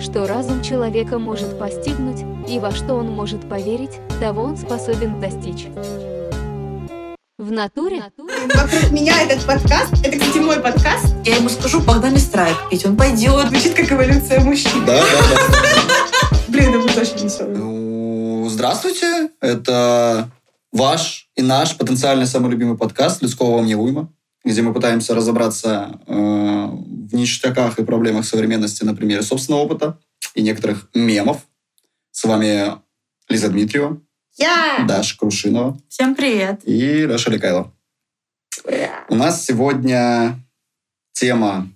что разум человека может постигнуть и во что он может поверить, того он способен достичь. В натуре? Вокруг меня этот подкаст, это, кстати, мой подкаст. Я ему скажу, погнали страйк пить, он пойдет. Звучит как эволюция мужчин. Да, да, да. Блин, это будет очень весело. Ну, здравствуйте, это ваш и наш потенциально самый любимый подкаст «Людского вам не уйма», где мы пытаемся разобраться э, в ништяках и проблемах современности на примере собственного опыта и некоторых мемов. С вами Лиза Дмитриева, Я! Даша Крушинова Всем привет. и Раша Лекайло. У нас сегодня тема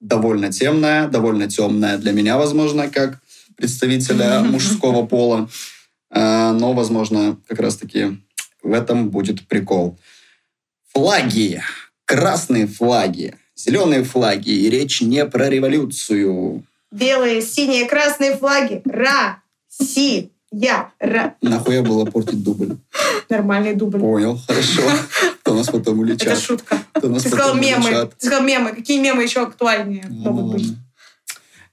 довольно темная, довольно темная для меня, возможно, как представителя мужского пола. А, Но, возможно, как раз-таки в этом будет прикол. Флаги. Красные флаги. Зеленые флаги. И речь не про революцию. Белые, синие, красные флаги. Ра, си, я, ра. Нахуя было портить дубль? Нормальный дубль. Понял, хорошо. То нас потом Это улетят. шутка. То нас Ты сказал мемы. улетят. Ты сказал мемы. Какие мемы еще актуальнее Ну, могут быть?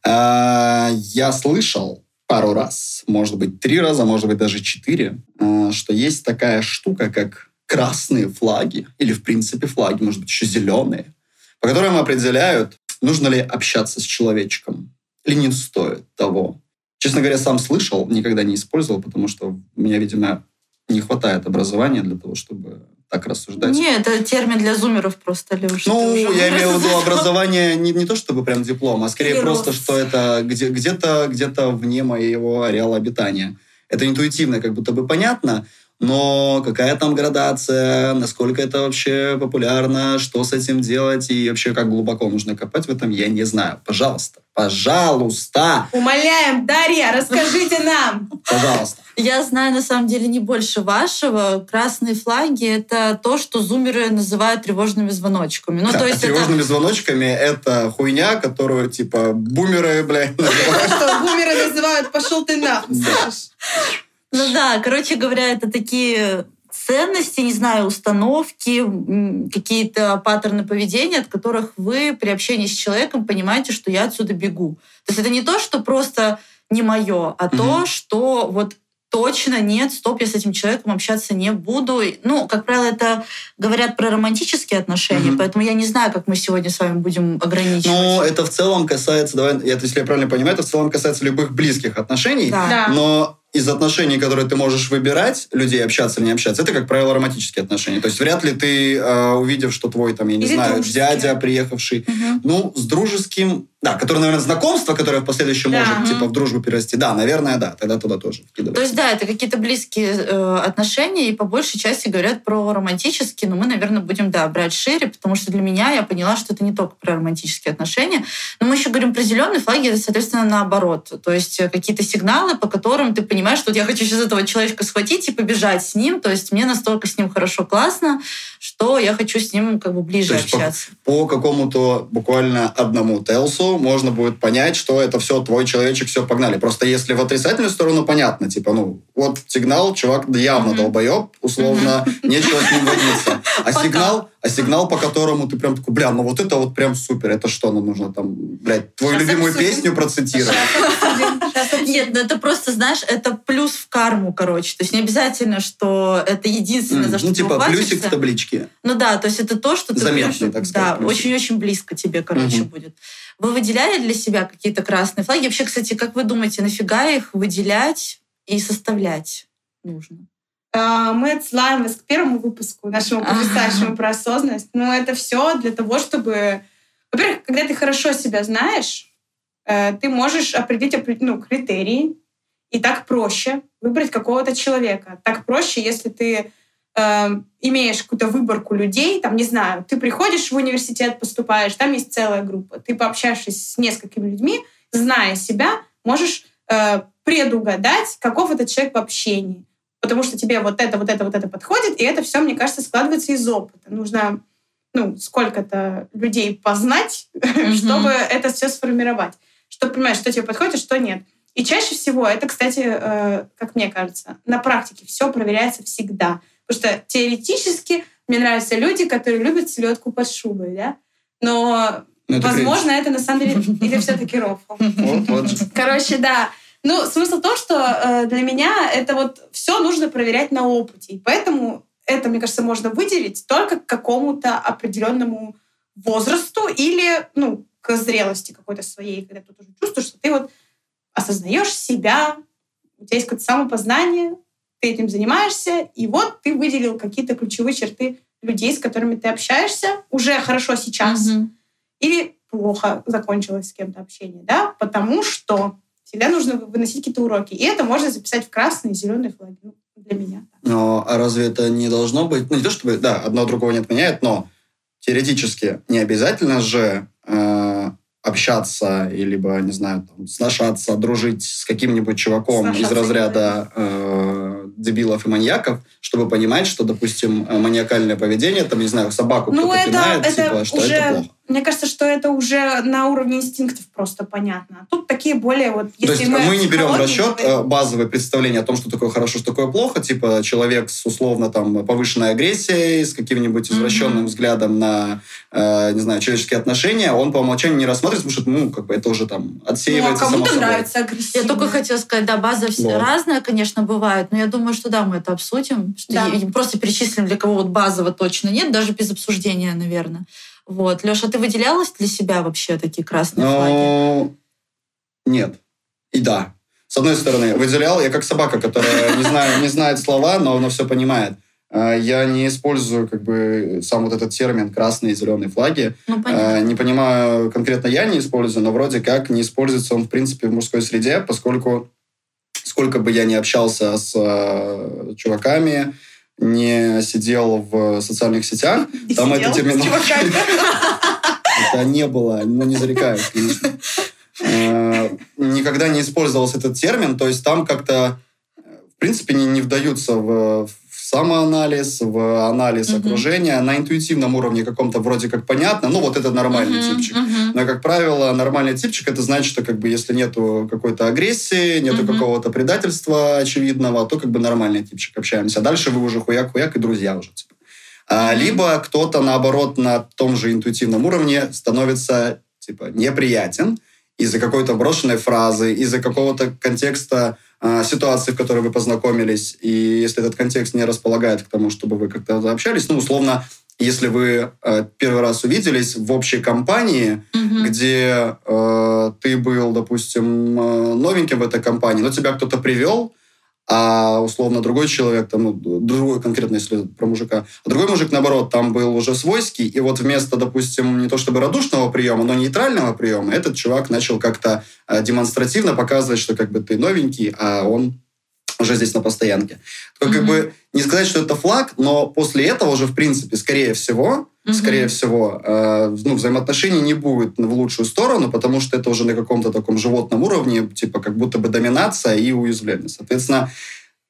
А, Я слышал пару раз, может быть, три раза, может быть, даже четыре, а, что есть такая штука, как красные флаги, или, в принципе, флаги, может быть, еще зеленые, по которым определяют, нужно ли общаться с человечком, или не стоит того. Честно говоря, сам слышал, никогда не использовал, потому что у меня, видимо, не хватает образования для того, чтобы так рассуждать. Не, это термин для зумеров просто, Леш. Ну, уже я имею в виду образование не, не то чтобы прям диплом, а скорее Или просто, рост. что это где, где-то, где-то вне моего ареала обитания. Это интуитивно как будто бы понятно, но какая там градация, насколько это вообще популярно, что с этим делать и вообще как глубоко нужно копать в этом, я не знаю. Пожалуйста, пожалуйста, Умоляем, Дарья, расскажите нам. пожалуйста. Я знаю, на самом деле, не больше вашего. Красные флаги — это то, что зумеры называют тревожными звоночками. Ну, Да, то есть это... тревожными звоночками это хуйня, которую типа бумеры, блядь, называют. Что бумеры называют «пошел ты нахуй». Ну да, короче говоря, это такие ценности, не знаю, установки, какие-то паттерны поведения, от которых вы при общении с человеком понимаете, что я отсюда бегу. То есть это не то, что просто не мое, а то, Мгм. что вот точно нет, стоп, я с этим человеком общаться не буду. Ну, как правило, это говорят про романтические отношения, Мгм. поэтому я не знаю, как мы сегодня с вами будем ограничивать. Ну, это в целом касается, давай, это, если я правильно понимаю, это в целом касается любых близких отношений. Да. Да. Но из отношений, которые ты можешь выбирать, людей общаться или не общаться, это, как правило, романтические отношения. То есть вряд ли ты, э, увидев, что твой, там, я не Или знаю, дружеские. дядя, приехавший, Мгм. ну, с дружеским, да, который, наверное, знакомство, которое в последующем Да. может, Мгм. типа, в дружбу перерасти. Да, наверное, да, тогда туда тоже вкидывается. То есть, да, это какие-то близкие э, отношения, и по большей части говорят про романтические, но мы, наверное, будем, да, брать шире, потому что для меня я поняла, что это не только про романтические отношения, но мы еще говорим про зеленые флаги, это, соответственно, наоборот. То есть э, какие-то сигналы, по которым ты понимаешь, что вот я хочу сейчас этого человека схватить и побежать с ним, то есть мне настолько с ним хорошо, классно, что я хочу с ним как бы ближе То есть по- общаться. по какому-то буквально одному телсу можно будет понять, что это все твой человечек, все погнали. Просто если в отрицательную сторону, понятно, типа, ну, вот сигнал, чувак явно Мгм. долбоеб, условно, нечего с ним водиться. А Пока. сигнал, а сигнал, по которому ты прям такой, бля, ну вот это вот прям супер, это что, ну нужно там, блядь, твою Сейчас любимую обсудим. песню процитировать. Нет, ну это просто, знаешь, это плюс в карму, короче. То есть не обязательно, что это единственное, за что Ну, ты типа, плюсик ухватишься. в табличке. Ну да, то есть это то, что ты Заметный, так сказать, Да, плюсик. очень-очень близко тебе, короче, Мгм. будет. Вы выделяли для себя какие-то красные флаги? Вообще, кстати, как вы думаете, нафига их выделять и составлять нужно? А, Мы отсылаем вас к первому выпуску нашему Ага. потрясающему про осознанность. Но это все для того, чтобы... Во-первых, когда ты хорошо себя знаешь, ты можешь определить опре- ну, критерии, и так проще выбрать какого-то человека. Так проще, если ты э, имеешь какую-то выборку людей, там, не знаю, ты приходишь в университет, поступаешь, там есть целая группа. Ты, пообщавшись с несколькими людьми, зная себя, можешь э, предугадать, каков этот человек в общении. Потому что тебе вот это, вот это, вот это подходит, и это все, мне кажется, складывается из опыта. Нужно ну, сколько-то людей познать, чтобы это все сформировать. Чтобы понимать, что тебе подходит, а что нет. И чаще всего это, кстати, э, как мне кажется, на практике все проверяется всегда. Потому что теоретически мне нравятся люди, которые любят селедку под шубой, да? Но Ну, это Возможно, это на самом деле или все-таки рофл. Короче, да. Ну, смысл в том, что э, для меня это вот все нужно проверять на опыте. И поэтому это, мне кажется, можно выделить только к какому-то определенному возрасту или, ну, к зрелости какой-то своей, когда ты тоже чувствуешь, что ты вот осознаешь себя, у тебя есть какое-то самопознание, ты этим занимаешься, и вот ты выделил какие-то ключевые черты людей, с которыми ты общаешься, уже хорошо сейчас, Мгм. или плохо закончилось с кем-то общение, да, потому что всегда нужно выносить какие-то уроки. И это можно записать в красные и зеленые флаги. Ну, для меня. Но а разве это не должно быть... Ну, не то чтобы, да, одно другого не отменяет, но теоретически не обязательно же э, общаться и либо, не знаю, там, сношаться, дружить с каким-нибудь чуваком из Сношаться разряда э, дебилов и маньяков, чтобы понимать, что, допустим, э, маниакальное поведение, там, не знаю, собаку Ну, кто-то это, пинает, это типа, что уже, это плохо. Мне кажется, что это уже на уровне инстинктов просто понятно. А Тут такие более вот, То если есть мы, о не берем в расчет говорим, э, базовое представление о том, что такое хорошо, что такое плохо. Типа человек с условно там повышенной агрессией, с каким-нибудь извращенным взглядом на, э, не знаю, человеческие отношения, он по умолчанию не рассматривает, потому что, ну, как бы это уже там ну, а отсеивается само кому-то собой. нравится Я агрессивно. только хотела сказать, да, база все Вот. разная, конечно, бывает, но я думаю, что да, мы это обсудим. Что Да. просто перечислим, для кого вот базово точно нет, даже без обсуждения, наверное. Вот. Леша, ты выделялась для себя вообще такие красные флаги? Ну, нет. И да. С одной стороны, выделял я как собака, которая не, знаю, не знает слова, но она все понимает. А, Я не использую как бы сам вот этот термин красные и зеленые флаги. Ну, понятно. Э, Не понимаю, конкретно я не использую, но вроде как не используется он, в принципе, в мужской среде, поскольку сколько бы я ни общался с э, чуваками, не сидел в социальных сетях, И там сидел это с термин- чуваками. это не было, но не зарекаюсь, конечно. Э, Никогда не использовался этот термин, то есть там как-то, э, в принципе, не, не вдаются в самоанализ, в анализ Мгм. окружения. На интуитивном уровне каком-то вроде как понятно, ну вот это нормальный Мгм, типчик. мгм. Но, как правило, нормальный типчик это значит, что как бы если нету какой-то агрессии, нету Мгм. какого-то предательства очевидного, то как бы нормальный типчик общаемся. А дальше вы уже хуяк-хуяк и друзья уже. Типа. А, либо кто-то, наоборот, на том же интуитивном уровне становится типа неприятен из-за какой-то брошенной фразы, из-за какого-то контекста ситуации, в которой вы познакомились, и если этот контекст не располагает к тому, чтобы вы как-то заобщались, ну, условно, если вы э, первый раз увиделись в общей компании, Мгм. где э, ты был, допустим, э, новеньким в этой компании, но тебя кто-то привел, а условно другой человек, там, ну, другой конкретно, если про мужика, а другой мужик, наоборот, там был уже свойский, и вот вместо, допустим, не то чтобы радушного приема, но нейтрального приема, этот чувак начал как-то э, демонстративно показывать, что как бы ты новенький, а он уже здесь на постоянке. То, как Мгм. бы не сказать, что это флаг, но после этого уже, в принципе, скорее всего, Мгм. скорее всего, э, ну, взаимоотношений не будет в лучшую сторону, потому что это уже на каком-то таком животном уровне, типа как будто бы доминация и уязвление. Соответственно,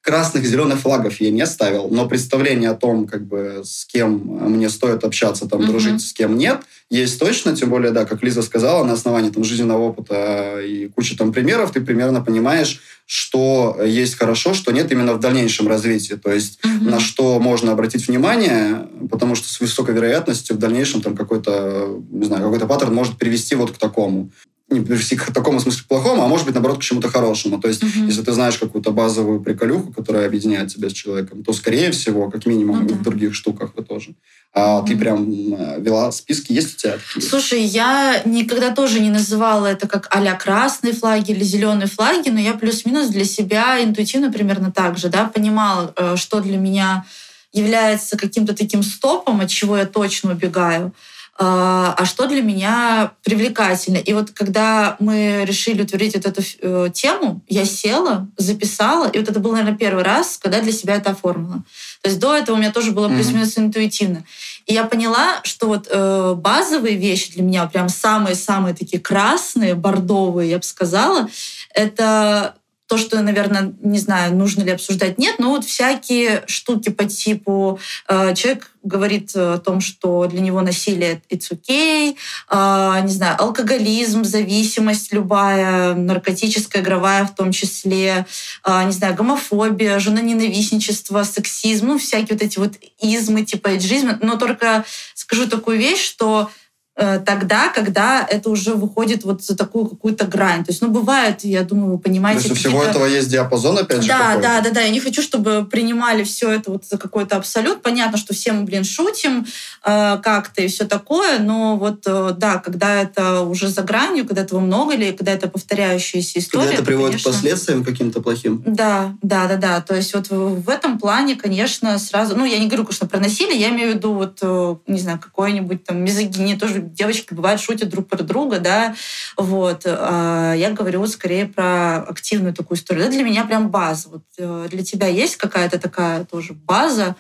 красных зеленых флагов я не ставил, но представление о том, как бы с кем мне стоит общаться, там, Мгм. дружить, с кем нет, есть точно, тем более, да, как Лиза сказала, на основании там жизненного опыта и кучи там примеров, ты примерно понимаешь, что есть хорошо, что нет именно в дальнейшем развитии. То есть Мгм. на что можно обратить внимание, потому что с высокой вероятностью в дальнейшем там какой-то, не знаю, какой-то паттерн может привести вот к такому. Не привести к такому смысле плохому, а может быть, наоборот, к чему-то хорошему. То есть, Мгм. если ты знаешь какую-то базовую приколюху, которая объединяет тебя с человеком, то, скорее всего, как минимум, да. в других штуках вы тоже. А Мгм. ты прям э, вела списки, есть у тебя такие? Слушай, я никогда тоже не называла это как а красные флаги или зеленые флаги, но я плюс-минус для себя интуитивно примерно так же, да, понимала, э, что для меня является каким-то таким стопом, от чего я точно убегаю, а а что для меня привлекательно. И вот когда мы решили утвердить вот эту э, тему, я села, записала, и вот это был, наверное, первый раз, когда для себя это оформила. То есть до этого у меня тоже было плюс-минус интуитивно. И я поняла, что вот э, базовые вещи для меня, прям самые-самые такие красные, бордовые, я бы сказала, это то, что, наверное, не знаю, нужно ли обсуждать, нет, но вот всякие штуки по типу э, человек говорит о том, что для него насилие it's okay, э, не знаю, алкоголизм, зависимость любая, наркотическая, игровая в том числе, э, не знаю, гомофобия, женоненавистничество, сексизм, ну, всякие вот эти вот измы типа эйджизма. Но только скажу такую вещь, что э, тогда, когда это уже выходит вот за такую какую-то грань. То есть, ну, бывает, я думаю, вы понимаете... То есть у всего этого есть диапазон, опять же, Да, да, да, да. Я не хочу, чтобы принимали все это вот за какой-то абсолют. Понятно, что все мы, блин, шутим э, как-то и все такое, но вот, э, да, когда это уже за гранью, когда этого много или когда это повторяющаяся история... Когда это приводит конечно... к последствиям каким-то плохим. Да, да, да, да. То есть вот в, в этом плане, конечно, сразу... Ну, я не говорю, конечно, про насилие, я имею в виду вот, э, не знаю, какое-нибудь там мизогиния. Тоже девочки бывают шутят друг про друга, да. Вот. А я говорю скорее про активную такую историю. Это для меня прям база. Вот э, для тебя есть какая-то такая тоже база,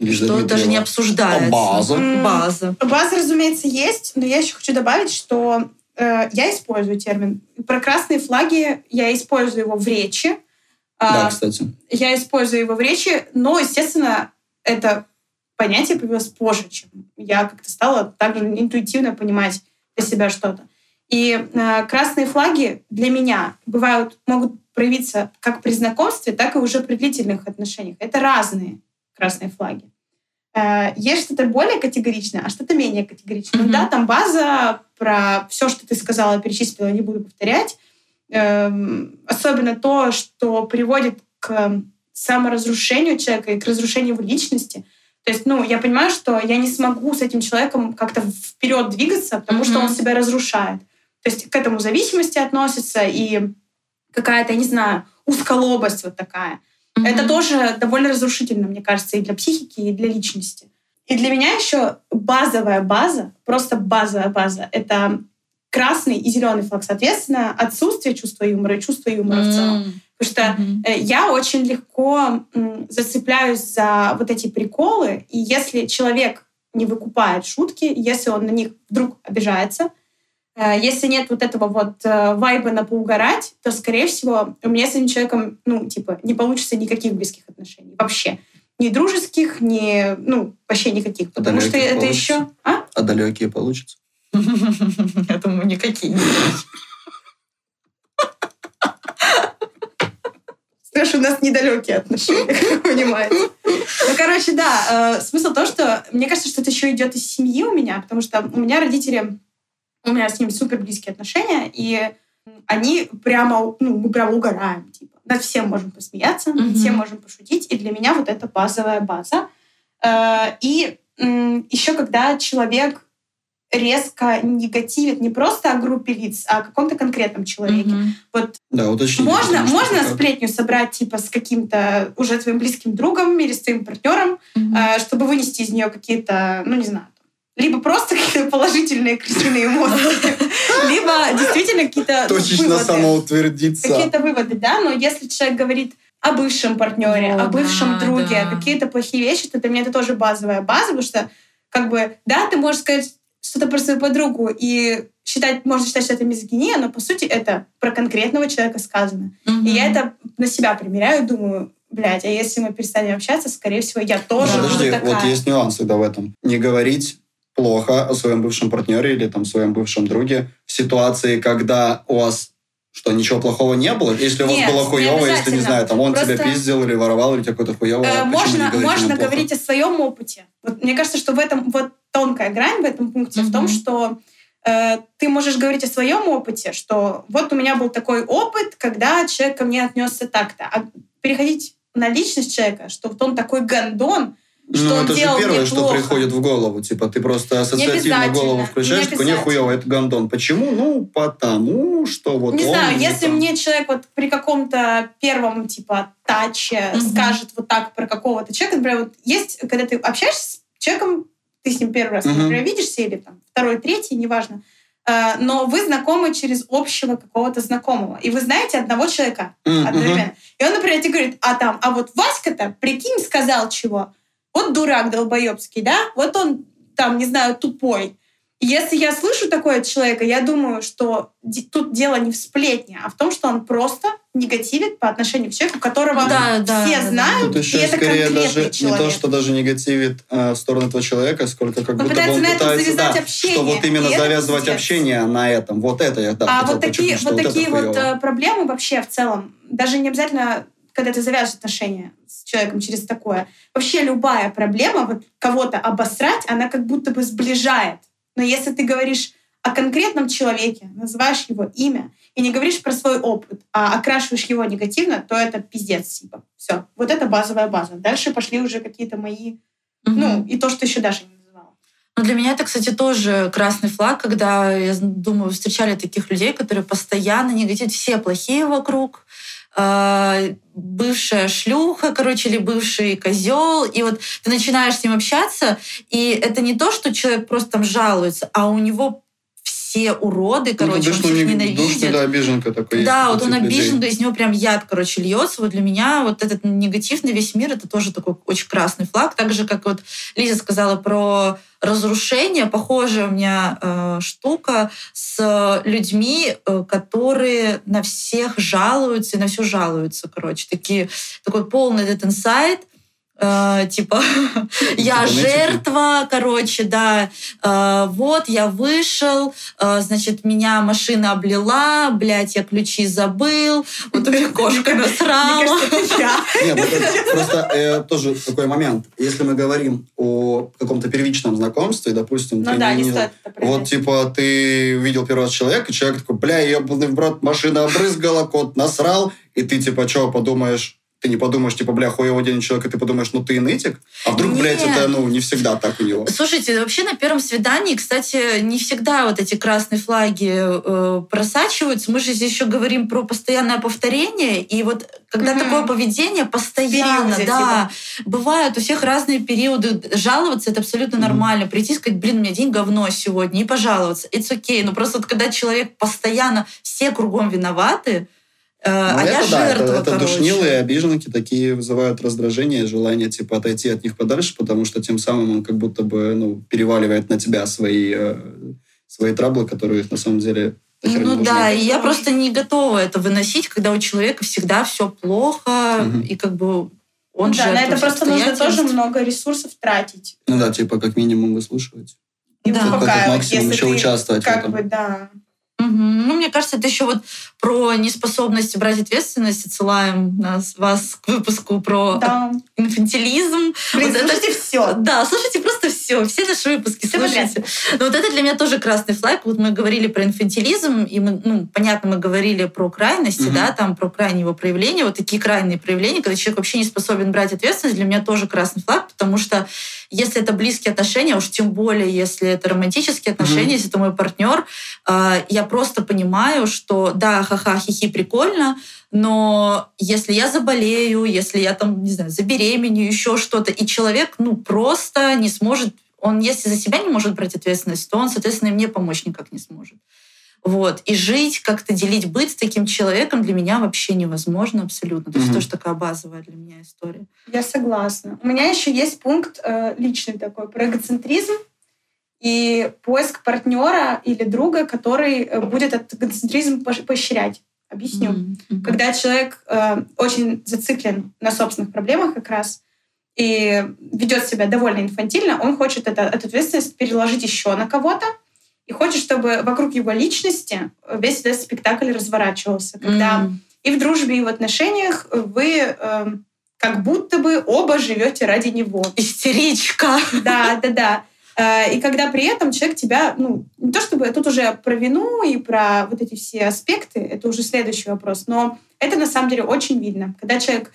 Лиза что даже не обсуждается? А база? База. База, разумеется, есть, но я еще хочу добавить, что э, я использую термин. Про красные флаги я использую его в речи. Да, А, кстати. я использую его в речи, но, естественно, это понятие появилось позже, чем я как-то стала также интуитивно понимать для себя что-то. И э, красные флаги для меня бывают, могут проявиться как при знакомстве, так и уже при длительных отношениях. Это разные красные флаги. Э, есть что-то более категоричное, а что-то менее категоричное. Ну Мгм. Да, там база про все, что ты сказала, перечислила, не буду повторять. Эм, особенно то, что приводит к саморазрушению человека и к разрушению его личности. То есть, ну, я понимаю, что я не смогу с этим человеком как-то вперед двигаться, потому что Мгм. он себя разрушает. То есть к этому зависимости относится и какая-то, я не знаю, узколобость вот такая. Это Мгм. тоже довольно разрушительно, мне кажется, и для психики, и для личности. И для меня еще базовая база, просто базовая база, это красный и зеленый флаг. Соответственно, отсутствие чувства юмора и чувство юмора в целом. Потому что э, я очень легко зацепляюсь за вот эти приколы, и если человек не выкупает шутки, если он на них вдруг обижается, э, если нет вот этого вот э, вайба на поугарать, то, скорее всего, у меня с этим человеком, ну, типа, не получится никаких близких отношений. Вообще. Ни дружеских, ни, ну, вообще никаких. Потому что далеких это получится? еще... А? А далекие получится? Я думаю, никакие. не что у нас недалекие отношения, понимаете. Ну, короче, да, э, смысл в том, что мне кажется, что это еще идет из семьи у меня, потому что у меня родители, у меня с ними супер близкие отношения, и они прямо, ну, мы прямо угораем, типа. Над всем можем посмеяться, над всем можем пошутить, и для меня вот это базовая база. Э, И еще когда человек резко негативит не просто о группе лиц, а о каком-то конкретном человеке. Мгм. Вот Да, уточни. можно, потому что можно как- сплетню собрать типа с каким-то уже твоим близким другом или с твоим партнером, Мгм. э, чтобы вынести из нее какие-то, ну не знаю, либо просто какие-то положительные крысиные эмоции, либо действительно какие-то Точечно самоутвердиться. Какие-то выводы, да, но если человек говорит о бывшем партнере, О, бывшем друге, какие-то плохие вещи, то для меня это тоже базовая база, потому что, как бы, да, ты можешь сказать что-то про свою подругу и считать, можно считать, что это мизогиния, но по сути это про конкретного человека сказано. Мгм. И я это на себя примеряю, думаю, блядь, а если мы перестанем общаться, скорее всего, я тоже Да. буду Подожди, такая. вот есть нюансы да, в этом. Не говорить плохо о своем бывшем партнере или там своем бывшем друге в ситуации, когда у вас что, ничего плохого не было? Если у вас Нет, было не хуево, если, не знаю, там он Просто- тебя пиздил или воровал, или у тебя какой-то хуево, Э, можно говорить можно говорить о своем опыте. Вот, мне кажется, что в этом вот тонкая грань в этом пункте в том, что э, ты можешь говорить о своем опыте, что вот у меня был такой опыт, когда человек ко мне отнесся так-то. А переходить на личность человека, что вот он такой гондон, что ну, это же первое, что плохо. приходит в голову. Типа, ты просто ассоциативно голову включаешь, такой, не хуево, это гондон. Почему? Ну, потому что вот не он... знаю, не если там. мне человек вот при каком-то первом типа таче Мгм. скажет вот так про какого-то человека, например, вот есть, когда ты общаешься с человеком, ты с ним первый раз, Мгм. например, видишься или там второй, третий, неважно, э, но вы знакомы через общего какого-то знакомого, и вы знаете одного человека мгм. одновременно. И он, например, тебе говорит, а там, а вот Васька-то, прикинь, сказал чего. Вот дурак долбоебский, да? Вот он там, не знаю, тупой. Если я слышу такое от человека, я думаю, что тут дело не в сплетне, а в том, что он просто негативит по отношению к человеку, которого Да, да, все да, знают, Тут еще и это скорее конкретный даже человек. не то, что даже негативит э, в сторону этого человека, сколько как Он будто бы он на пытается, завязать да, общение, что вот именно завязывать общение на этом. Вот это я да, а вот такие, вот такие вот э, проблемы вообще в целом, даже не обязательно, когда ты завязываешь отношения с человеком через такое. Вообще любая проблема, вот кого-то обосрать, она как будто бы сближает. Но если ты говоришь о конкретном человеке, называешь его имя и не говоришь про свой опыт, а окрашиваешь его негативно, то это пиздец, типа. Все. Вот это базовая база. Дальше пошли уже какие-то мои... Мгм. Ну, и то, что еще даже не называла. Ну, для меня это, кстати, тоже красный флаг, когда, я думаю, встречали таких людей, которые постоянно негативят, все плохие вокруг, бывшая шлюха, короче, или бывший козел, и вот ты начинаешь с ним общаться, и это не то, что человек просто там жалуется, а у него все уроды, короче, он всех душный, ненавидит. да, обиженка такой. Да, есть вот он людей. обижен, да, из него прям яд, короче, льется. Вот для меня вот этот негатив на весь мир, это тоже такой очень красный флаг. Так же, как вот Лиза сказала про разрушение, похожая у меня э, штука с людьми, э, которые на всех жалуются и на все жалуются, короче. Такие, такой полный этот инсайт, э, типа, я нытики. жертва, короче, да, Э, вот, я вышел, э, значит, меня машина облила, блядь, я ключи забыл, вот у меня кошка насрала. Нет, просто тоже такой момент. Если мы говорим о каком-то первичном знакомстве, допустим, Ну Вот, типа, ты видел первый раз человека, и человек такой, бля, ебаный брат, машина обрызгала, кот насрал, и ты, типа, что, подумаешь, ты не подумаешь, типа, бля, хуево день человек, и ты подумаешь, ну ты и нытик? А вдруг, блядь, Нет. это, ну, не всегда так у него. Слушайте, вообще на первом свидании, кстати, не всегда вот эти красные флаги э, просачиваются. Мы же здесь еще говорим про постоянное повторение. И вот когда Мгм. такое поведение постоянно, Периоде, да, бывают у всех разные периоды. Жаловаться это абсолютно Мгм. нормально. Прийти и сказать, блин, у меня день говно сегодня, и пожаловаться. It's okay. Но просто вот когда человек постоянно, все кругом виноваты, э, Ну, а я это да, жертва, это, это короче. душнилые обиженки такие вызывают раздражение, желание, типа, отойти от них подальше, потому что тем самым он как будто бы, ну, переваливает на тебя свои, э, свои траблы, которые на самом деле Ну да, и я Да. просто не готова это выносить, когда у человека всегда все плохо, Мгм. и как бы он Ну да, жертва на это просто нужно тоже много ресурсов тратить. Ну да, типа, как минимум выслушивать. И Да. Как успокаивать, максимум если еще ты участвовать в как этом. бы, да. Мгм. Ну, мне кажется, это еще вот про неспособность брать ответственность. Отсылаем нас, вас к выпуску про Да. инфантилизм. Блин, Вот это- слушайте все. Да, слушайте просто все, все наши выпуски подряд. слушайте. Но вот это для меня тоже красный флаг. Вот мы говорили про инфантилизм, и мы, ну, понятно, мы говорили про крайности, Мгм. да, там про крайние его проявления. Вот такие крайние проявления, когда человек вообще не способен брать ответственность, для меня тоже красный флаг, потому что если это близкие отношения, уж тем более, если это романтические отношения, Мгм. если это мой партнер, э, я просто понимаю, что да, ха-ха, хихи, прикольно, но если я заболею, если я там, не знаю, забеременею, еще что-то, и человек, ну, просто не сможет, он, если за себя не может брать ответственность, то он, соответственно, и мне помочь никак не сможет. Вот. И жить, как-то делить быт с таким человеком для меня вообще невозможно абсолютно. То есть Мгм. тоже такая базовая для меня история. Я согласна. У меня еще есть пункт э, личный такой про эгоцентризм и поиск партнера или друга, который э, будет этот эгоцентризм поощ- поощрять. Объясню. Мгм. Когда человек э, очень зациклен на собственных проблемах как раз и ведет себя довольно инфантильно, он хочет это, эту ответственность переложить еще на кого-то и хочет, чтобы вокруг его личности весь этот спектакль разворачивался. Когда М. и в дружбе, и в отношениях вы э, как будто бы оба живете ради него. Истеричка. Да, да, да. Э, И когда при этом человек тебя, ну, не то чтобы тут уже про вину и про вот эти все аспекты, это уже следующий вопрос, но это на самом деле очень видно. Когда человек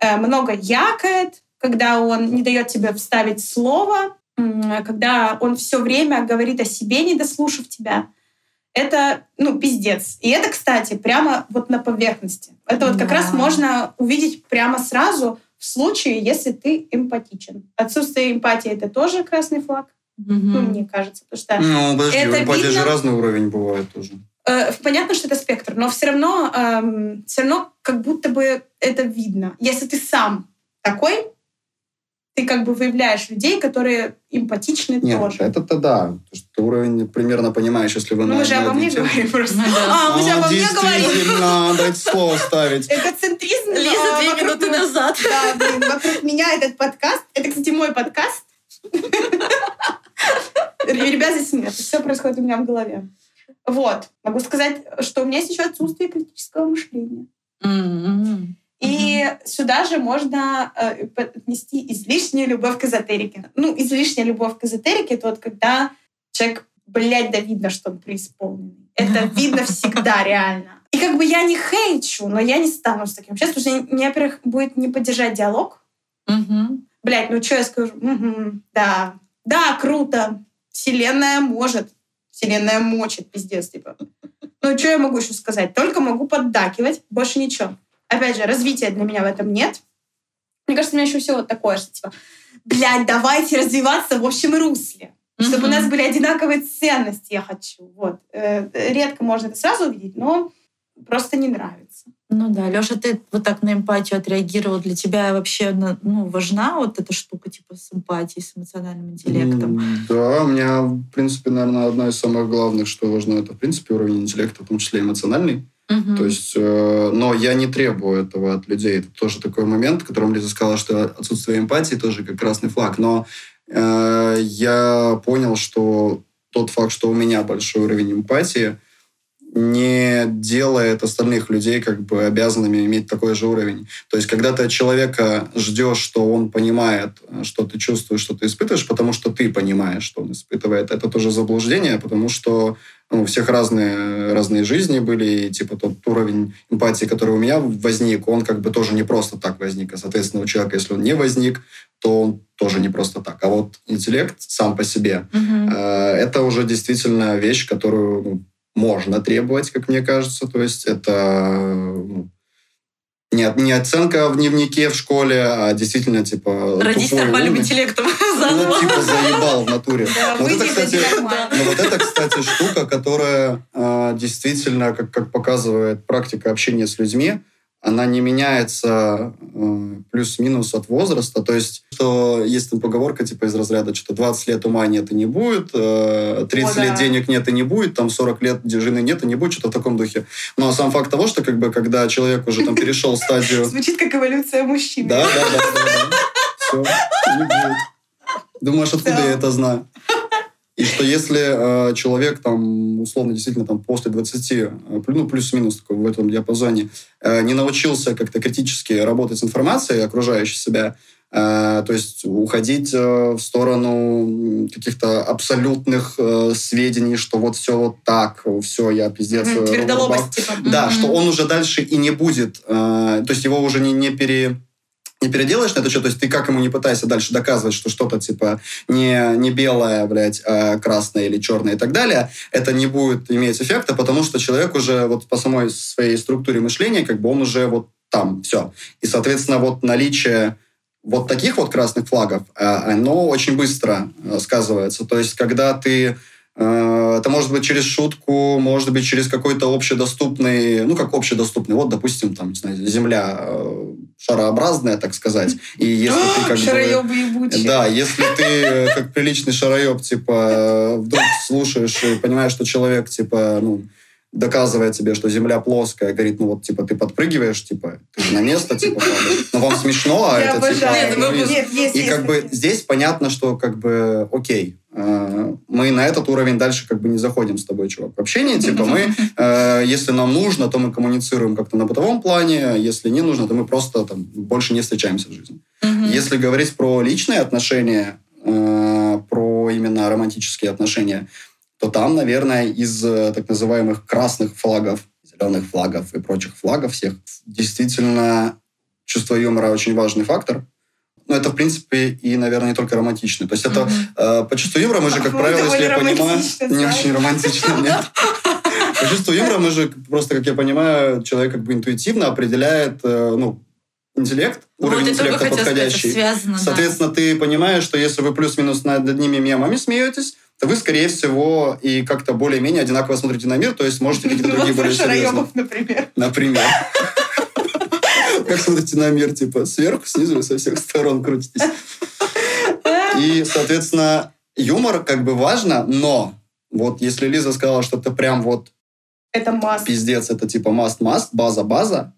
э, много якает, когда он не дает тебе вставить слово, когда он все время говорит о себе, не дослушав тебя, это, ну, пиздец. И это, кстати, прямо вот на поверхности. Это вот как Да. раз можно увидеть прямо сразу в случае, если ты эмпатичен. Отсутствие эмпатии — это тоже красный флаг, ну, Мгм. мне кажется. Потому что Ну, подожди, Это у эмпатии видно. же разный уровень бывает тоже. э, понятно, что это спектр, но все равно, эм, все равно как будто бы это видно. Если ты сам такой, ты как бы выявляешь людей, которые эмпатичны Нет, тоже. это-то да. Ты уровень примерно понимаешь, если вы Ну, на мы же обо мне говорим просто. Ну да. А, мы же А, обо мне говорим. Действительно, дайте слово ставить. Эгоцентризм. Лиза а, две минуты назад. Да, блин, вокруг меня этот подкаст. Это, кстати, мой подкаст. Ребят, здесь нет. Все происходит у меня в голове. Вот. Могу сказать, что у меня есть еще отсутствие критического мышления. М-м. И сюда же можно э, отнести излишнюю любовь к эзотерике. Ну, излишняя любовь к эзотерике — это вот когда человек блядь, да видно, что он преисполненный. Это видно всегда, реально. И как бы я не хейчу, но я не стану с таким потому что мне, во-первых, будет не поддержать диалог. Угу. Блядь, ну что я скажу? Мгм, да, да, круто. Вселенная может. Вселенная мочит, пиздец, типа. Ну, что я могу еще сказать? Только могу поддакивать, больше ничего. Опять же, развития для меня в этом нет. Мне кажется, у меня еще все вот такое, что типа, блядь, давайте развиваться в общем русле. Чтобы у Мгм. нас были одинаковые ценности, я хочу. Вот. Э, Редко можно это сразу увидеть, но просто не нравится. Ну да, Леша, ты вот так на эмпатию отреагировал. Для тебя вообще на- ну, важна вот эта штука типа с эмпатией, с эмоциональным интеллектом? Да, у меня, в принципе, наверное, одна из самых главных, что важно, это, в принципе, уровень интеллекта, в том числе эмоциональный. То есть, э, но я не требую этого от людей. Это тоже такой момент, в котором Лиза сказала, что отсутствие эмпатии тоже как красный флаг. Но э, я понял, что тот факт, что у меня большой уровень эмпатии, не делает остальных людей как бы обязанными иметь такой же уровень. То есть, когда ты от человека ждешь, что он понимает, э, что ты чувствуешь, что ты испытываешь, потому что ты понимаешь, что он испытывает, это тоже заблуждение, потому что ну, у всех разные, разные жизни были, и типа тот уровень эмпатии, который у меня возник, он как бы тоже не просто так возник. А, соответственно, у человека, если он не возник, то он тоже не просто так. А вот интеллект сам по себе, э, это уже действительно вещь, которую ну, можно требовать, как мне кажется. То есть это ну, не, оценка в дневнике в школе, а действительно типа нормальным умный. интеллектом Ну, типа заебал в натуре. Да, Вот это, кстати, но вот это, кстати, штука, которая э, действительно, как, как показывает практика общения с людьми, она не меняется э, плюс-минус от возраста. То есть, что есть там поговорка типа из разряда, что 20 лет ума нет и не будет, э, 30 О, лет да. денег нет и не будет, там 40 лет жены нет и не будет, что-то в таком духе. Но сам факт того, что как бы, когда человек уже там перешел стадию... Звучит как эволюция мужчины. Да, да, да, да, да. Все, не будет. Думаешь, откуда Да. я это знаю? И что если э, человек там, условно, действительно там после 20, э, ну, плюс-минус такой в этом диапазоне, э, не научился как-то критически работать с информацией, окружающей себя, э, то есть уходить э, в сторону каких-то абсолютных э, сведений, что вот все вот так, все, я пиздец. Э, Твердолобость, типа. да, Мгм. что он уже дальше и не будет, э, то есть его уже не, не пере не переделаешь на это что, то есть ты как ему не пытайся дальше доказывать, что что-то типа не, не белое, блядь, а красное или черное и так далее, это не будет иметь эффекта, потому что человек уже вот по самой своей структуре мышления, как бы он уже вот там, все. И, соответственно, вот наличие вот таких вот красных флагов, э, оно очень быстро э, сказывается. То есть, когда ты это может быть через шутку, может быть через какой-то общедоступный, ну как общедоступный, вот, допустим, там, не знаю, Земля э, шарообразная, так сказать, и если ты как бы... Да, если ты э, как приличный шароеб, типа, э, вдруг слушаешь и понимаешь, что человек, типа, ну, доказывает тебе, что земля плоская, говорит, ну вот, типа, ты подпрыгиваешь, типа, ты же на место, типа, падаешь. Но вам смешно, а Я это, типа... Нет, ну, Нет, есть, и есть как бы здесь понятно, что как бы окей, э, мы на этот уровень дальше как бы не заходим с тобой, чувак. В общении, типа, мы, э, если нам нужно, то мы коммуницируем как-то на бытовом плане, если не нужно, то мы просто там больше не встречаемся в жизни. Мгм. Если говорить про личные отношения, э, про именно романтические отношения, то там, наверное, из э, так называемых красных флагов, зеленых флагов и прочих флагов всех, действительно чувство юмора очень важный фактор. Но это, в принципе, и, наверное, не только романтичный. То есть это Мгм. э, по чувству юмора мы же, как Ой, правило, если я понимаю... романтично, Не очень романтично, нет. По чувству юмора мы же просто, как я понимаю, человек как бы интуитивно определяет, э, ну, интеллект, Вот уровень интеллекта сказать, подходящий. да. Соответственно, ты понимаешь, что если вы плюс-минус над одними мемами смеетесь, то вы, скорее всего, и как-то более-менее одинаково смотрите на мир, то есть можете какие-то Ну, другие про более серьезные. например. Например. Как смотрите на мир, типа, сверху, снизу со всех сторон крутитесь. И, соответственно, юмор как бы важно, но вот если Лиза сказала, что это прям вот Это масса. пиздец, это типа must-must, база-база,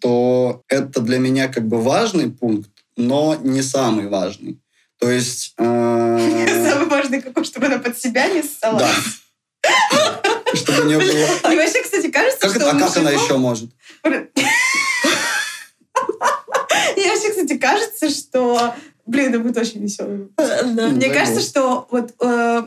то это для меня как бы важный пункт, но не самый важный. То есть... э, Самое важное какое, чтобы она под себя не ссала. Да. Чтобы не было... И вообще, кстати, кажется, Как что это- а как она еще может? И вообще, кстати, кажется, что... Блин, это будет очень веселый. Да. Мне кажется, что вот э,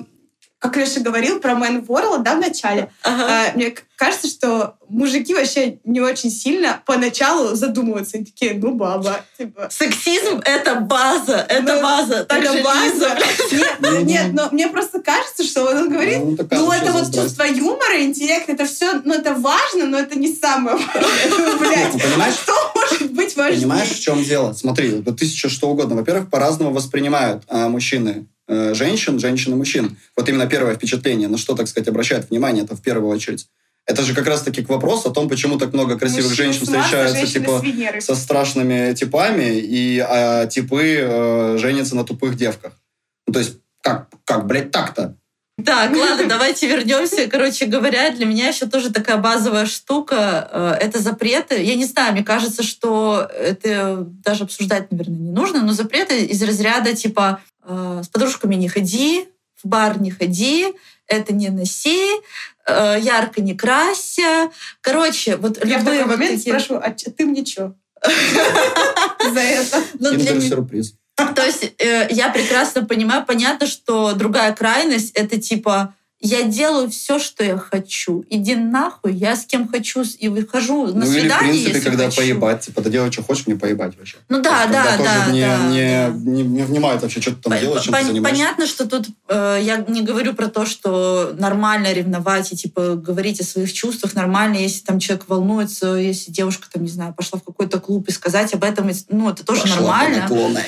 как Леша говорил про Man World, да, в начале, Ага. а, мне кажется, что мужики вообще не очень сильно поначалу задумываются. Они такие, ну, баба, типа... Сексизм — это база, это Ну, база. Так Это база. Нет, ну, нет, но мне просто кажется, что он говорит, Ну, такая ну, это вот чувство юмора, интеллект, это все, ну, это важно, но это не самое важное. Блядь, понимаешь? что может быть важнее? Понимаешь, в чем дело? Смотри, да тысяча что угодно. Во-первых, по-разному воспринимают а, мужчины э, женщин, женщины мужчин. Вот именно первое впечатление, на что, так сказать, обращают внимание, это в первую очередь. Это же как раз-таки к вопросу о том, почему так много красивых Мужчина женщин встречаются, типа, с со страшными типами, и а, типы э, женятся на тупых девках. Ну, то есть, как, как блядь, так-то? Так, ладно, давайте вернемся. Короче говоря, для меня еще тоже такая базовая штука э, — это запреты. Я не знаю, мне кажется, что это даже обсуждать, наверное, не нужно, но запреты из разряда типа «с подружками не ходи», «в бар не ходи», «это не носи», э, «ярко не крася». Короче, вот Я в любые такой вот момент такие- спрашиваю, а ты мне что? За это. Ну, для меня- Киндер-сюрприз. То есть э, я прекрасно понимаю, понятно, что другая крайность это типа я делаю все, что я хочу. Иди нахуй, я с кем хочу и выхожу на Ну, или, в свидание, принципе, если когда хочу. поебать, типа, да делай, что хочешь, мне поебать вообще. Ну То да, есть, да, да, тоже не, да, не, да. Не, не внимает вообще, что ты там Пон- делаешь, чем ты пон- занимаешься. Понятно, что тут э, я не говорю про то, что нормально ревновать и типа говорить о своих чувствах. Нормально, если там человек волнуется, если девушка там, не знаю, пошла в какой-то клуб и сказать об этом, ну это тоже Пошла по нормально.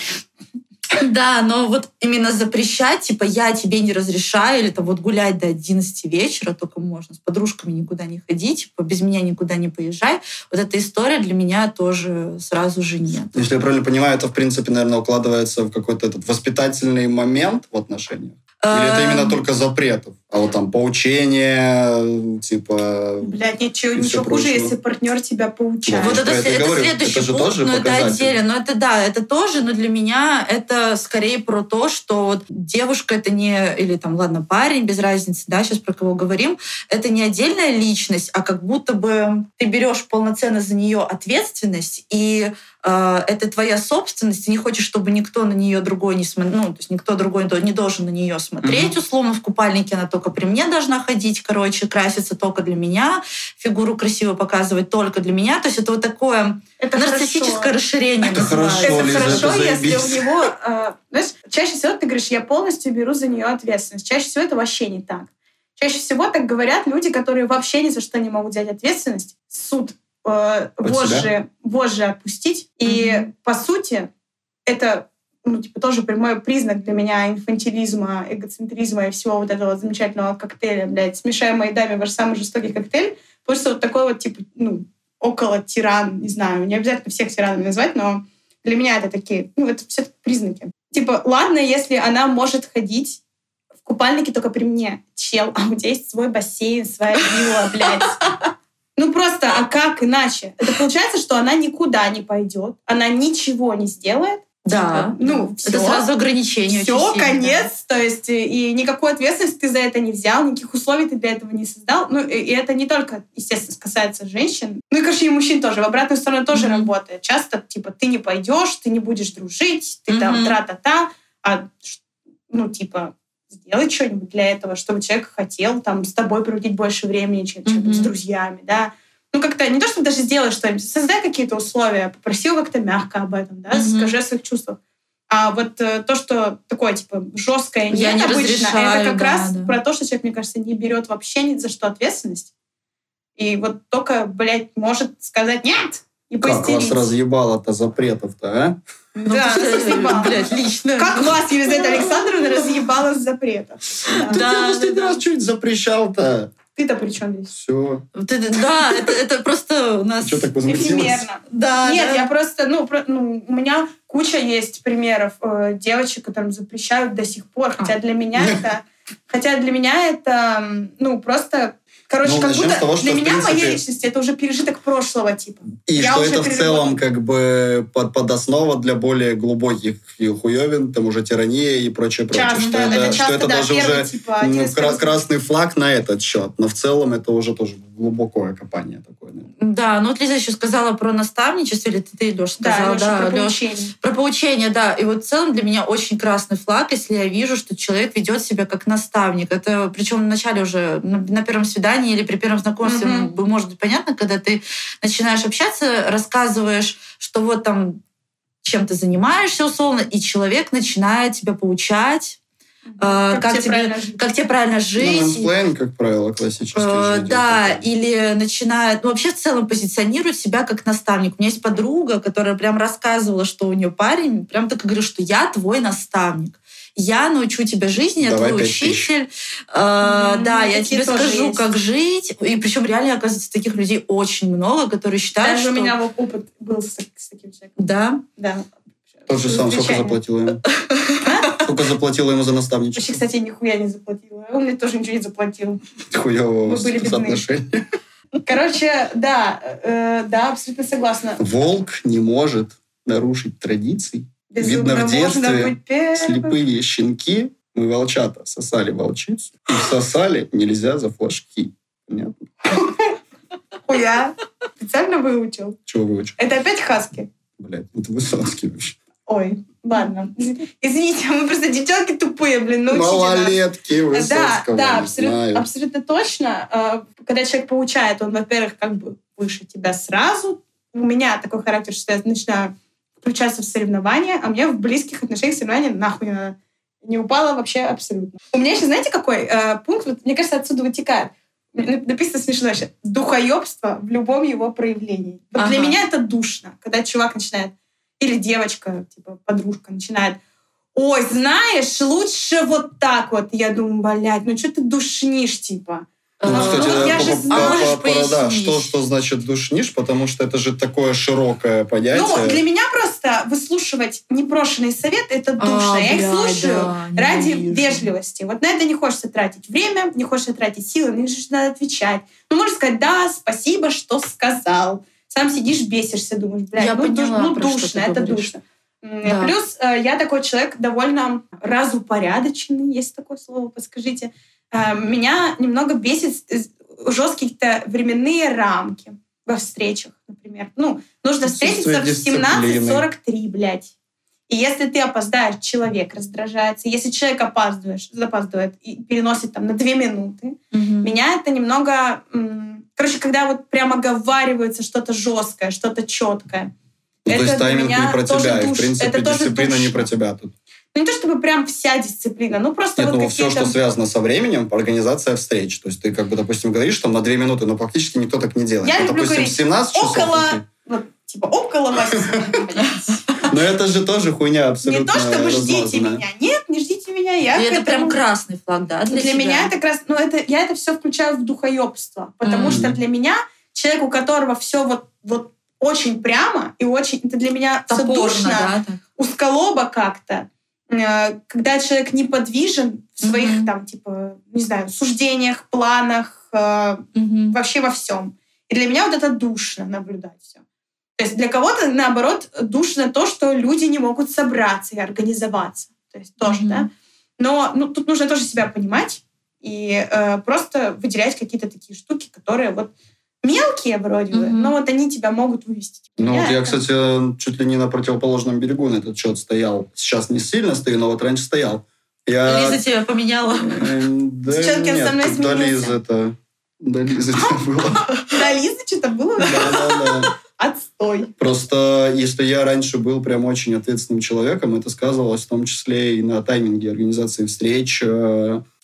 Да, но вот именно запрещать, типа, я тебе не разрешаю, или там вот гулять до 11 вечера только можно, с подружками никуда не ходить, типа, без меня никуда не поезжай. Вот эта история для меня тоже сразу же нет. Если я правильно понимаю, это, в принципе, наверное, укладывается в какой-то этот воспитательный момент в отношениях? Или это именно Эм, только запретов? А вот там поучение, типа... Блядь, ничего, ничего хуже, если партнер тебя поучает. Ну, Вот я это, это это следующий Это же пункт, тоже но это показатель. отдельно. Но это да, это тоже, но для меня это скорее про то, что вот девушка это не, или там, ладно, парень, без разницы, да, сейчас про кого говорим, это не отдельная личность, а как будто бы ты берешь полноценно за нее ответственность, и это твоя собственность, ты не хочешь, чтобы никто на нее другой не смотрел, ну, то есть никто другой не должен на нее смотреть, условно, в купальнике она только при мне должна ходить, короче, краситься только для меня, фигуру красиво показывать только для меня. То есть это вот такое Это нарциссическое хорошо. расширение Это называется. хорошо, Это Лиза, хорошо, это если заебись. у него... э, знаешь, чаще всего ты говоришь, я полностью беру за нее ответственность. Чаще всего это вообще не так. Чаще всего так говорят люди, которые вообще ни за что не могут взять ответственность. Суд э, Под вожжи, вожжи отпустить. И, Мгм. по сути, это ну, типа, тоже прямой признак для меня инфантилизма, эгоцентризма и всего вот этого замечательного коктейля, блядь, смешаем мои даме ваш самый жестокий коктейль. Просто вот такой вот, типа, ну, около тиран, не знаю, не обязательно всех тиранами назвать, но для меня это такие, ну, это все признаки. Типа, ладно, если она может ходить в купальнике только при мне. Чел, а у тебя есть свой бассейн, своя вилла, блядь. Ну просто, а как иначе? Это получается, что она никуда не пойдет, она ничего не сделает. Да. Типа, ну, Это всё. сразу ограничение. Все, очень сильное. конец. То есть и, и никакой ответственности ты за это не взял, никаких условий ты для этого не создал. Ну, и, и это не только, естественно, касается женщин. Ну и, конечно, и мужчин тоже. В обратную сторону тоже Мгм. работает. Часто, типа, ты не пойдешь, ты не будешь дружить, ты там Мгм. тра-та-та. А, ну, типа, сделай что-нибудь для этого, чтобы человек хотел там с тобой проводить больше времени, чем, чем Мгм. с друзьями, да. Ну, как-то не то, чтобы даже сделай что-нибудь, создай какие-то условия, попроси его как-то мягко об этом, да, Мгм. скажи о своих чувствах. А вот э, то, что такое, типа, жесткое Я нет не обычно, разрешаю, это как да, раз да. про то, что человек, мне кажется, не берет вообще ни за что ответственность. И вот только, блядь, может сказать «нет!» И Как вас разъебало-то запретов-то, а? Ну, Да, разъебало. блядь, лично. Как вас, Елизавета Александровна, разъебала с запретов? Да. Ты Да, последний раз чуть запрещал-то. Ты-то при чем здесь? Все. Да, это, это просто у нас... Что так? Эфемерно. Да, Нет, да. я просто, ну, про- ну, у меня куча есть примеров э, девочек, которым запрещают до сих пор, хотя для меня это, хотя для меня это, ну, просто Короче, Ну, как начнем будто с того, что, для меня принципе- моя личность это уже пережиток прошлого типа. И Я что это в целом как бы под, подоснова для более глубоких и хуевин, там уже тирания и прочее, прочее. Часто, что это, это, часто, что это да, даже первый, уже типа, ну, из кра- первых- красный флаг на этот счет. Но в целом это уже тоже глубокое копание такое. наверное. Да, ну вот Лиза еще сказала про наставничество, или ты, ты Леш, Да, сказала, Лёша, про Лёш. поучение. Про поучение, да. И вот в целом для меня очень красный флаг, если я вижу, что человек ведет себя как наставник. Это причем вначале уже на, на первом свидании или при первом знакомстве Мгм. бы может быть понятно, когда ты начинаешь общаться, рассказываешь, что вот там чем ты занимаешься условно, и человек начинает тебя поучать, э, как, тебе тебе, правильно жить? как тебе правильно Ну, жить. mansplain, как правило, классический. Э, Да, такой. или начинает, ну вообще в целом позиционирует себя как наставник. У меня есть подруга, которая прям рассказывала, что у нее парень, прям так и говорю, что я твой наставник. Я научу тебя жизни, я Давай твой учитель. Э, Мгм, да, я такие тебе скажу, есть. как жить. И причем реально, оказывается, таких людей очень много, которые считают, Даже что... у меня вот опыт был с, с таким человеком. Да. Да. Тот же сам, сколько заплатила ему? Сколько заплатила ему за Вообще, наставничество? кстати, нихуя не заплатила. Он мне тоже ничего не заплатил. Хуевого соотношения. Короче, да, э, да, абсолютно согласна. Волк не может нарушить традиций. Видно, в Безумно детстве. Слепые щенки, мы волчата, сосали волчицу. И сосали нельзя за флажки. Понятно? Хуя. Специально выучил. Чего выучил? Это опять хаски? Блядь, это Высоцкий вообще. Ой, ладно. Извините, мы просто девчонки тупые, блин, научите нас. Малолетки Да, Высоцкого, да, не абсолютно, абсолютно точно. Э, Когда человек получает, он, во-первых, как бы выше тебя сразу. У меня такой характер, что я начинаю включаться в соревнования, а мне в близких отношениях соревнования нахуй не надо. Не упала вообще абсолютно. У меня еще, знаете, какой э, пункт, вот, мне кажется, отсюда вытекает. Написано смешно еще. Духоебство в любом его проявлении. Вот Для Ага. меня это душно, когда чувак начинает, или девочка, типа подружка, начинает Ой, знаешь, лучше вот так вот. Я думаю, блядь, ну что ты душнишь, типа? Ну, кстати, ну, я же по- знаю. по- по- по- да, что, что значит душнишь, потому что это же такое широкое понятие. Ну, для меня просто выслушивать непрошенные советы — это душно. А, я их бля, слушаю да, ради ненавижу. вежливости. Вот на это не хочется тратить время, не хочется тратить силы, мне же надо отвечать. Ну, можно сказать, да, спасибо, что сказал. Сам сидишь, бесишься, думаешь, блядь, Я ну, душ- поняла, ну про что душно, ты это говоришь. душно. Да. Плюс э, я такой человек довольно разупорядоченный, есть такое слово, подскажите. Э, Меня немного бесит жесткие какие-то временные рамки во встречах, например. Ну, нужно встретиться в Отсутствие дисциплины. 17.43, блядь. И если ты опоздаешь, человек раздражается. Если человек опаздываешь, запаздывает и переносит там на две минуты, Мгм. меня это немного... Короче, когда вот прямо оговаривается что-то жесткое, что-то четкое. Ну, то это есть для тайминг меня не про тоже тебя, и в принципе дисциплина не про тебя тут. Ну, не то чтобы прям вся дисциплина, ну просто Нет, вот ну все, что связано со временем, организация встреч. То есть ты, как бы, допустим, говоришь там на две минуты, но практически никто так не делает. Я Ну, люблю допустим, говорить в 17 часов. около... Вот, типа, около. Но это же тоже хуйня Не абсолютно то, чтобы ждите меня. Нет, не ждите меня. Я это прям красный флаг, да, для, Для, меня это раз, ну это я это все включаю в духоебство, потому что для меня человек, у которого все вот вот очень прямо и очень это для меня Топорно, душно, да, узколобо как-то. Э, Когда человек неподвижен в своих Мгм. там типа не знаю суждениях, планах, Мгм. вообще во всем. И для меня вот это душно наблюдать все. То есть для кого-то, наоборот, душно то, что люди не могут собраться и организоваться. То есть тоже, Мгм. да. Но ну, тут нужно тоже себя понимать и э, просто выделять какие-то такие штуки, которые вот мелкие вроде бы, Мгм. но вот они тебя могут вывести. Ну, вот я, кстати, чуть ли не на противоположном берегу на этот счет стоял. Сейчас не сильно стою, но вот раньше стоял. Я... Лиза тебя поменяла. Да Чёткин нет, со мной сменился. Лизы это... До Лизы это было. Да, Лиза что-то было? Да-да-да. Отстой. Просто если я раньше был прям очень ответственным человеком, это сказывалось в том числе и на тайминге организации встреч,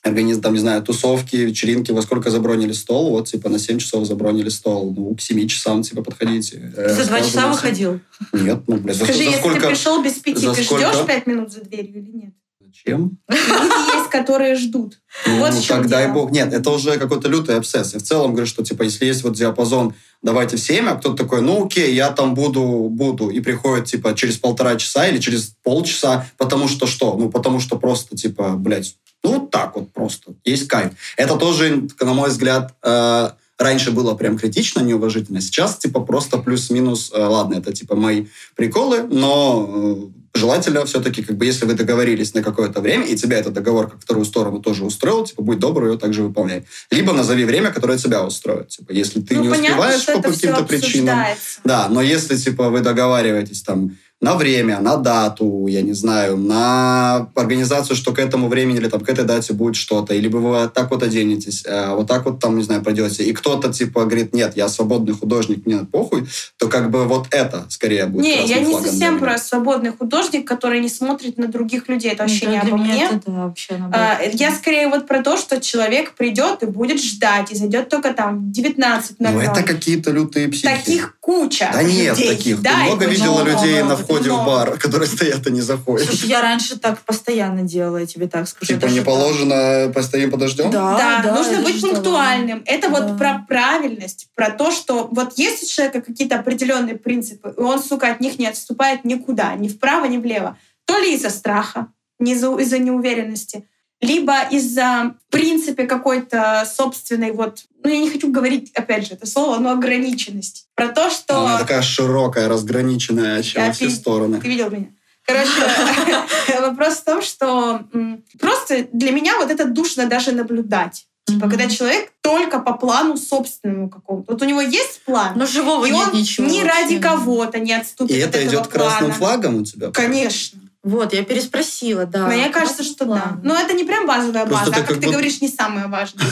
э, организ... там, не знаю, тусовки, вечеринки, во сколько забронили стол, вот, типа, на 7 часов забронили стол, ну, к 7 часам, типа, подходите. Ты за два часа выходил? Нет, ну, блядь, за, Скажи, за если сколько... ты пришел без пяти, за ты сколько? ждешь пять минут за дверью или нет? Зачем? Люди есть, которые ждут. Ну, Вот чем так дай бог. Нет, это уже какой-то лютый обсесс. Я в целом говорю, что типа, если есть вот диапазон, давайте в 7, а кто-то такой, ну окей, я там буду, буду. И приходит типа через полтора часа или через полчаса, потому что что? Ну, потому что просто типа, блядь, ну вот так вот просто. Есть кайф. Это тоже, на мой взгляд, э, раньше было прям критично, неуважительно. Сейчас типа просто плюс-минус, э, ладно, это типа мои приколы, но э, желательно все-таки, как бы, если вы договорились на какое-то время, и тебя этот договор как вторую сторону тоже устроил, типа, будь добр, ее также выполняй. Либо назови время, которое тебя устроит. Типа, если ты ну, не понятно, успеваешь по каким-то причинам, да, но если, типа, вы договариваетесь там на время, на дату, я не знаю, на организацию, что к этому времени или там к этой дате будет что-то, или вы вот так вот оденетесь, э, вот так вот там, не знаю, пройдете, и кто-то, типа, говорит, нет, я свободный художник, мне похуй, то как бы вот это скорее будет Не, я не совсем про свободный художник, который не смотрит на других людей. Это вообще Да, не обо мне. это, вообще наоборот. А, Я скорее вот про то, что человек придет и будет ждать, и зайдет только там в 19 Ну, ноль это какие-то лютые психи. Таких куча. Да нет людей. таких. Да, Ты много видела людей на много, входе в бар, которые стоят и не заходят? Слушай, я раньше так постоянно делала, я тебе так скажу. Типа не так. положено постоим подождем? Да, Да, да, нужно быть пунктуальным. Это Да. вот про правильность, про то, что вот есть у человека какие-то определенные принципы, и он, сука, от них не отступает никуда, ни вправо, ни влево. То ли из-за страха, не из-за, из-за неуверенности, либо из-за, принципе, какой-то собственной вот, ну, я не хочу говорить, опять же, это слово, но ограниченность. Про то, что... Она такая широкая, разграниченная чем все пи- стороны. Ты видел меня? Короче, вопрос в том, что просто для меня вот это душно даже наблюдать. Типа, когда человек только по плану собственному какому-то. Вот у него есть план, Ну, живого и нет он ничего. ни ради кого-то не отступит И от это этого идет красным плана. флагом у тебя? Конечно. Вот, я переспросила, да. Мне кажется, что да. Но это не прям базовая Просто база, ты а как как ты будто- говоришь, не самое важное.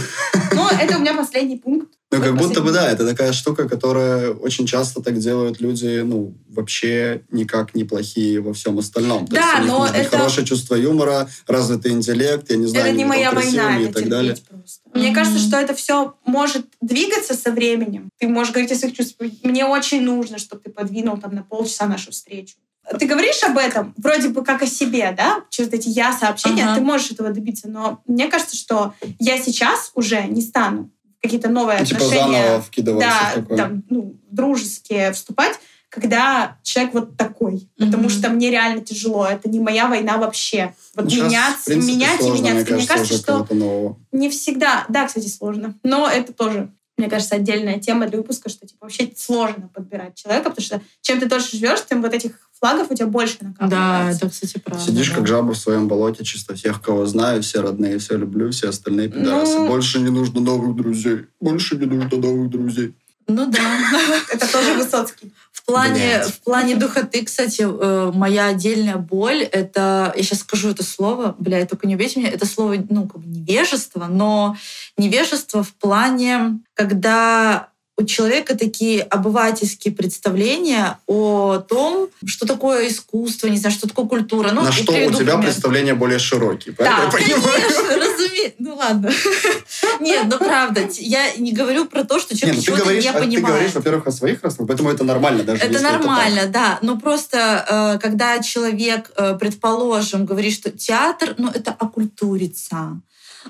Но это у меня последний пункт. Ну, как будто бы, да, это такая штука, которая очень часто так делают люди, ну, вообще никак не плохие во всем остальном. То Да, есть но это- хорошее чувство юмора, развитый интеллект, я не знаю, это не моя война, и так далее. просто. Мне кажется, что это все может двигаться со временем. Ты можешь говорить о своих чувствах. Мне очень нужно, чтобы ты подвинул там на полчаса нашу встречу. Ты говоришь об этом вроде бы как о себе, да, через эти я-сообщения, Ага. ты можешь этого добиться, но мне кажется, что я сейчас уже не стану в какие-то новые Ну, типа отношения, да, там, ну, дружеские вступать, когда человек вот такой. Потому Мгм. что мне реально тяжело. Это не моя война вообще. Вот Ну, щас, меняться, в принципе, менять и сложно, меняться. Мне Мне кажется, кажется, уже что не всегда. Да, кстати, сложно. Но это тоже, мне кажется, отдельная тема для выпуска, что типа вообще сложно подбирать человека, потому что чем ты дольше живешь, тем вот этих флагов у тебя больше Да, накапливается. это, кстати, правда. Сидишь да. как жаба в своем болоте, чисто всех, кого знаю, все родные, все люблю, все остальные пидорасы. Ну- Больше не нужно новых друзей. Больше не нужно новых друзей. Ну да. Это тоже Высоцкий. В плане, в плане духоты, кстати, э, моя отдельная боль, это, я сейчас скажу это слово, блядь, только не убейте меня, это слово, ну, как бы невежество, но невежество в плане, когда у человека такие обывательские представления о том, что такое искусство, не знаю, что такое культура. Ну, На что у тебя пример. представления более широкие. правильно Да? Конечно, разумеется. Ну ладно. Нет, ну правда, я не говорю про то, что человек ну чего-то не а ты говоришь, понимает. во-первых, о своих родственниках, поэтому это нормально даже Это нормально, да. Но просто, э, когда человек, э, предположим, говорит, что театр, ну, это окультурится.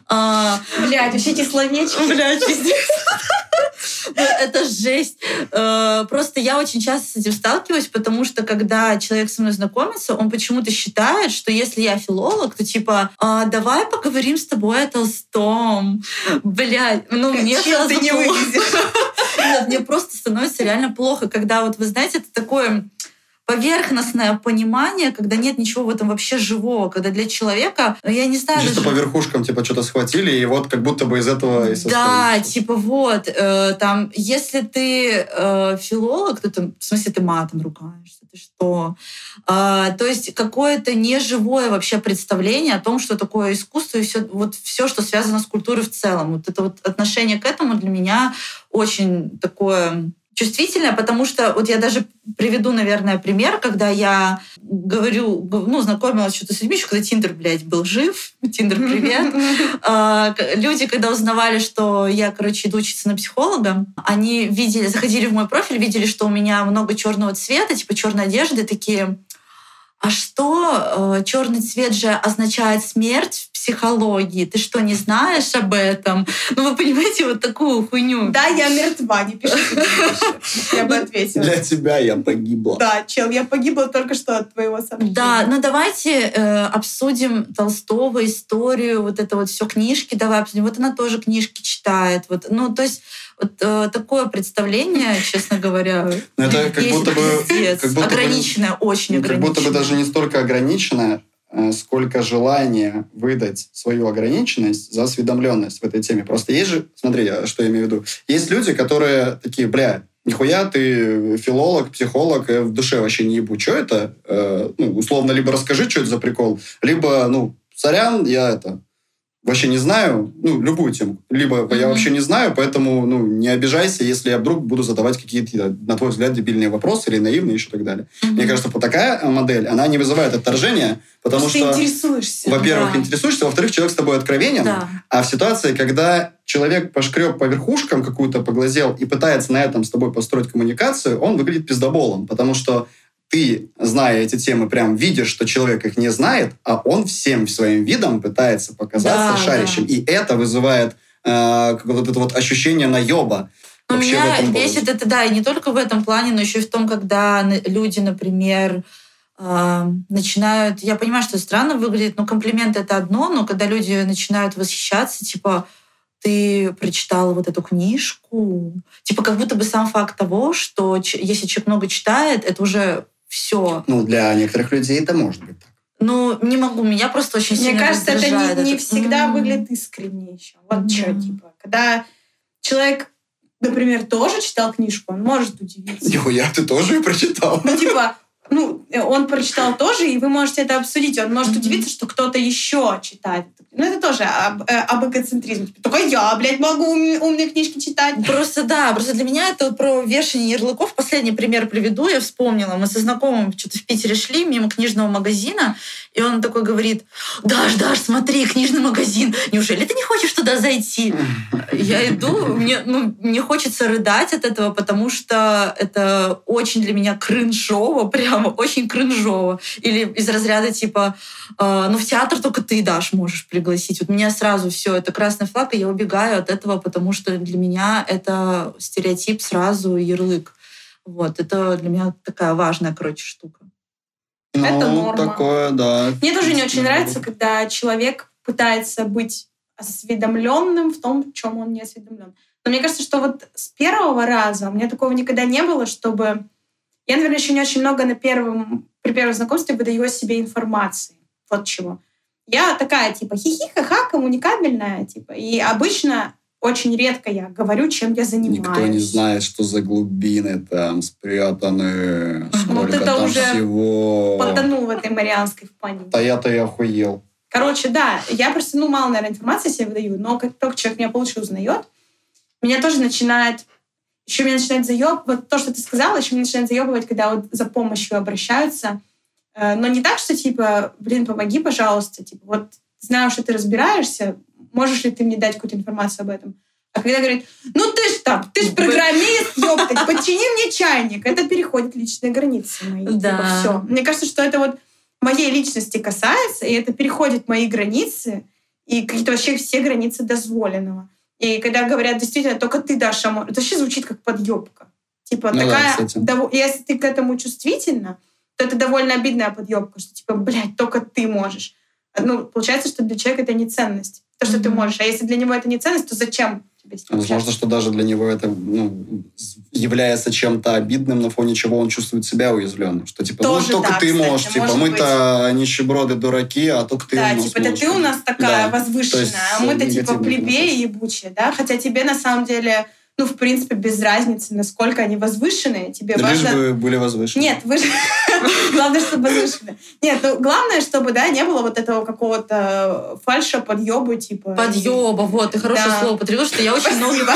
А, Блядь, вообще эти словечки. Блядь, пиздец. Ну, Это жесть. Э, Просто я очень часто с этим сталкиваюсь, потому что когда человек со мной знакомится, он почему-то считает, что если я филолог, то типа, «А, давай поговорим с тобой о Толстом. Блядь, ну мне Чем ты не плохо. Нет, мне просто становится реально плохо, когда вот, вы знаете, это такое поверхностное понимание, когда нет ничего в этом вообще живого, когда для человека, ну, я не знаю, Чисто даже- по верхушкам типа что-то схватили, и вот как будто бы из этого и состоит. да, типа вот, э, там, если ты э, филолог, то там, в смысле ты матом ругаешься, ты что? А, то есть какое-то неживое вообще представление о том, что такое искусство и все, вот все, что связано с культурой в целом. Вот это вот отношение к этому для меня очень такое чувствительное, потому что вот я даже приведу, наверное, пример, когда я говорю, ну, знакомилась что-то с людьми, еще когда Тиндер, блядь, был жив. Тиндер, привет. А, люди, когда узнавали, что я, короче, иду учиться на психолога, они видели, заходили в мой профиль, видели, что у меня много черного цвета, типа черной одежды, такие, а что э, черный цвет же означает смерть в психологии? Ты что, не знаешь об этом? Ну, вы понимаете, вот такую хуйню. Да, я мертва, не пиши. Я бы ответила. Для тебя я погибла. Да, чел, я погибла только что от твоего сообщения. Да, ну давайте э, обсудим Толстого историю, вот это вот все книжки, давай обсудим. Вот она тоже книжки читает. Вот, ну, то есть вот э, такое представление, честно говоря, Но это как будто бы... как будто бы- ограниченное, очень Ну, Как ограниченное. будто бы даже не столько ограниченное, э, сколько желание выдать свою ограниченность за осведомленность в этой теме. Просто есть же, смотри, что я имею в виду. Есть люди, которые такие, бля, нихуя ты филолог, психолог, в душе вообще не ебу. Что это? Э, ну, условно, либо расскажи, что это за прикол, либо, ну, сорян, я это вообще не знаю, ну, любую тему. Либо я Мгм. вообще не знаю, поэтому, ну, не обижайся, если я вдруг буду задавать какие-то, на твой взгляд, дебильные вопросы или наивные, еще так далее. Мгм. Мне кажется, вот такая модель, она не вызывает отторжения, потому Потому что интересуешься. во-первых, Да. интересуешься, во-вторых, человек с тобой откровенен, Да. а в ситуации, когда человек пошкреб по верхушкам какую-то, поглазел и пытается на этом с тобой построить коммуникацию, он выглядит пиздоболом, потому что ты, зная эти темы, прям видишь, что человек их не знает, а он всем своим видом пытается показаться Да, шарящим. да. И это вызывает э, вот это вот ощущение наеба. Но вообще в меня этом бесит это, да, и не только в этом плане, но еще и в том, когда люди, например, а, начинают... Я понимаю, что странно выглядит, но комплимент — это одно, но когда люди начинают восхищаться, типа, ты прочитала вот эту книжку, типа как будто бы сам факт того, что если человек много читает, это уже все. Ну, для некоторых людей это может быть так. Ну, не могу, меня просто очень Мне сильно кажется, это не, не всегда М. выглядит искренне еще. Вот Да. что, типа, когда человек, например, тоже читал книжку, он может удивиться. Нихуя, ты тоже ее прочитал? Ну, типа, ну, э, он прочитал тоже, и вы можете это обсудить. Он может удивиться, что кто-то еще читает. Ну, это тоже об, э, об эгоцентризме. Только я, блядь, могу ум- умные книжки читать. Просто да, просто для меня это про вешание ярлыков. Последний пример приведу, я вспомнила. Мы со знакомым что-то в Питере шли мимо книжного магазина, и он такой говорит, Даш, Даш, смотри, книжный магазин, неужели ты не хочешь туда зайти? Я иду, мне, ну, мне хочется рыдать от этого, потому что это очень для меня кринжово, прямо очень кринжово. Или из разряда типа, э, ну в театр только ты, Даш, можешь пригласить. Вот меня сразу все, это красный флаг, и я убегаю от этого, потому что для меня это стереотип сразу ярлык. Вот, это для меня такая важная, короче, штука. Это ну, норма. такое, да. Мне тоже не очень нравится, когда человек пытается быть осведомленным в том, в чем он не осведомлен. Но мне кажется, что вот с первого раза у меня такого никогда не было, чтобы... Я, наверное, еще не очень много на первом, при первом знакомстве выдаю себе информации. Вот чего. Я такая, типа, хихи-ха-ха, коммуникабельная, типа. И обычно очень редко я говорю, чем я занимаюсь. Никто не знает, что за глубины там спрятаны, сколько вот это там уже всего. Потонул в этой марианской впадине. Да я-то и охуел. Короче, да, я просто, ну, мало, наверное, информации себе выдаю, но как только человек меня получше узнает, меня тоже начинает, еще меня начинает заеб, вот то, что ты сказала, еще меня начинает заебывать, когда вот за помощью обращаются, Э, но не так, что типа, блин, помоги, пожалуйста, типа, вот знаю, что ты разбираешься, можешь ли ты мне дать какую-то информацию об этом? А когда говорит, ну ты ж там, ты ж программист, ёптать, почини мне чайник, это переходит личные границы мои. Да. все. Мне кажется, что это вот моей личности касается, и это переходит мои границы, и какие-то вообще все границы дозволенного. И когда говорят, действительно, только ты, Даша, мо-» это вообще звучит как подъебка. Типа Ну да, такая, кстати. дово- если ты к этому чувствительна, то это довольно обидная подъебка, что типа, блядь, только ты можешь. Ну, получается, что для человека это не ценность, то, что ты Мгм. можешь. А если для него это не ценность, то зачем Возможно, что даже для него это ну, является чем-то обидным, на фоне чего он чувствует себя уязвленным. Что типа, Тоже ну только да, ты кстати, можешь, типа, мы-то нищеброды дураки, а только ты да, типа, это можешь». ты у нас такая Да. возвышенная, а мы-то типа плебеи ебучие, да? Хотя тебе на самом деле, ну, в принципе, без разницы, насколько они возвышенные. Тебе Лишь важно... бы были возвышены. Нет, вы. Главное, чтобы возвышенные. Нет, ну, главное, чтобы, да, не было вот этого какого-то фальша, подъеба, типа... Подъеба, вот, ты хорошее Да. слово употребил, что я очень много...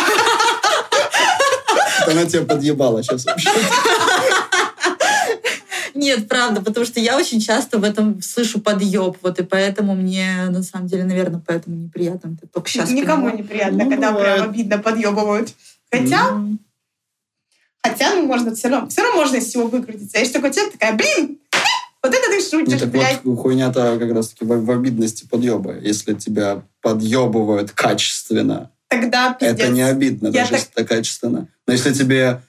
Она тебя подъебала сейчас вообще. Нет, правда, потому что я очень часто в этом слышу подъеб, вот, и поэтому мне, на самом деле, наверное, поэтому неприятно. Это только сейчас Никому понимаю. неприятно, Ну, когда бывает. прям обидно подъебывают. Хотя, М. хотя, ну, можно все равно, все равно можно из всего выкрутиться. Я же такой человек такая, блин, Вот это ты шутишь, так блядь. вот хуйня-то как раз-таки в, в обидности подъеба. Если тебя подъебывают качественно, Тогда пиздец. это не обидно, Я даже так- если это качественно. Но если тебе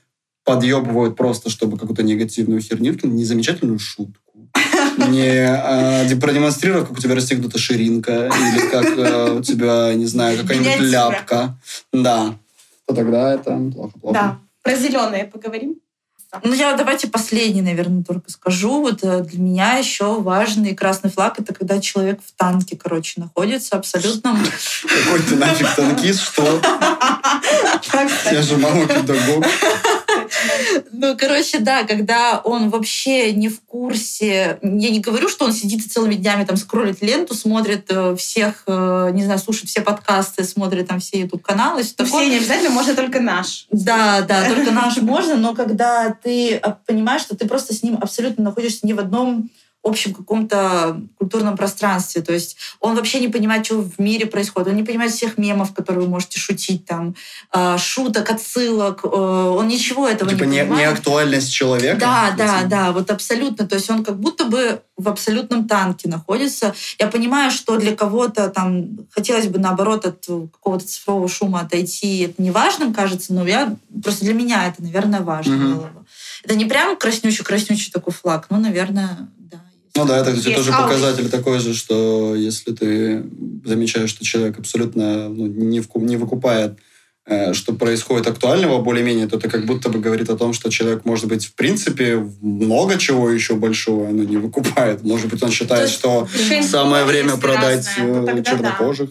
подъебывают просто, чтобы какую-то негативную херню, незамечательную шутку, не а, де- продемонстрировав, как у тебя расстегнута ширинка, или как э, у тебя, не знаю, какая-нибудь ляпка, да, то тогда это плохо-плохо. Да. Про зеленое поговорим. Ну, я давайте последний, наверное, только скажу. Вот э, для меня еще важный красный флаг — это когда человек в танке, короче, находится абсолютно... Какой ты нафиг танкист, что? Я же мама педагог. Ну, короче, да, когда он вообще не в курсе... Я не говорю, что он сидит и целыми днями там скроллит ленту, смотрит э, всех, э, не знаю, слушает все подкасты, смотрит там все YouTube-каналы, все такое. все не обязательно, можно только наш. Да, да, только наш можно, но когда ты а, понимаешь, что ты просто с ним абсолютно находишься не в одном общем каком-то культурном пространстве. То есть он вообще не понимает, что в мире происходит. Он не понимает всех мемов, которые вы можете шутить, там, а, шуток, отсылок. э, Он ничего этого Типа не не, понимает. не актуальность человека. Да, да, Этим. да, вот абсолютно. То есть он как будто бы в абсолютном танке находится. Я понимаю, что для кого-то там хотелось бы наоборот от какого-то цифрового шума отойти. Это не важным кажется, но я просто для меня это, наверное, важно Мгм. было бы. Это не прям краснючий-краснючий такой флаг, но, наверное, да. Ну да, это, кстати, тоже алый. показатель такой же, что если ты замечаешь, что человек абсолютно ну, не, вку- не выкупает, э, что происходит актуального более-менее, то это как будто бы говорит о том, что человек, может быть, в принципе, много чего еще большого но не выкупает. Может быть, он считает, что самое время продать э, тогда да.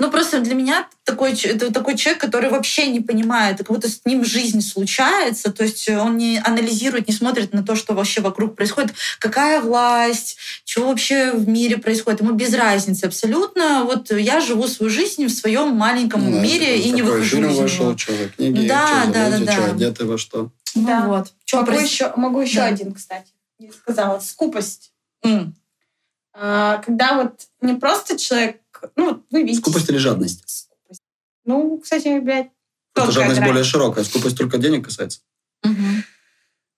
Ну, просто для меня такой, это такой человек, который вообще не понимает, как будто с ним жизнь случается, то есть он не анализирует, не смотрит на то, что вообще вокруг происходит, какая власть, что вообще в мире происходит. Ему без разницы абсолютно. Вот я живу свою жизнь в своем маленьком Ну да, мире и не выхожу фильм из него. что за книги, Да, что за да, люди, да, что да. одеты во что. Ну Да. вот. Чё Могу проис- еще, могу еще Да. один, кстати. Я сказала. Скупость. М. А, Когда вот не просто человек... Ну, вы видите... Скупость или жадность? Скупость. Ну, кстати, блядь, тонкая жадность грань. более широкая, скупость только денег касается.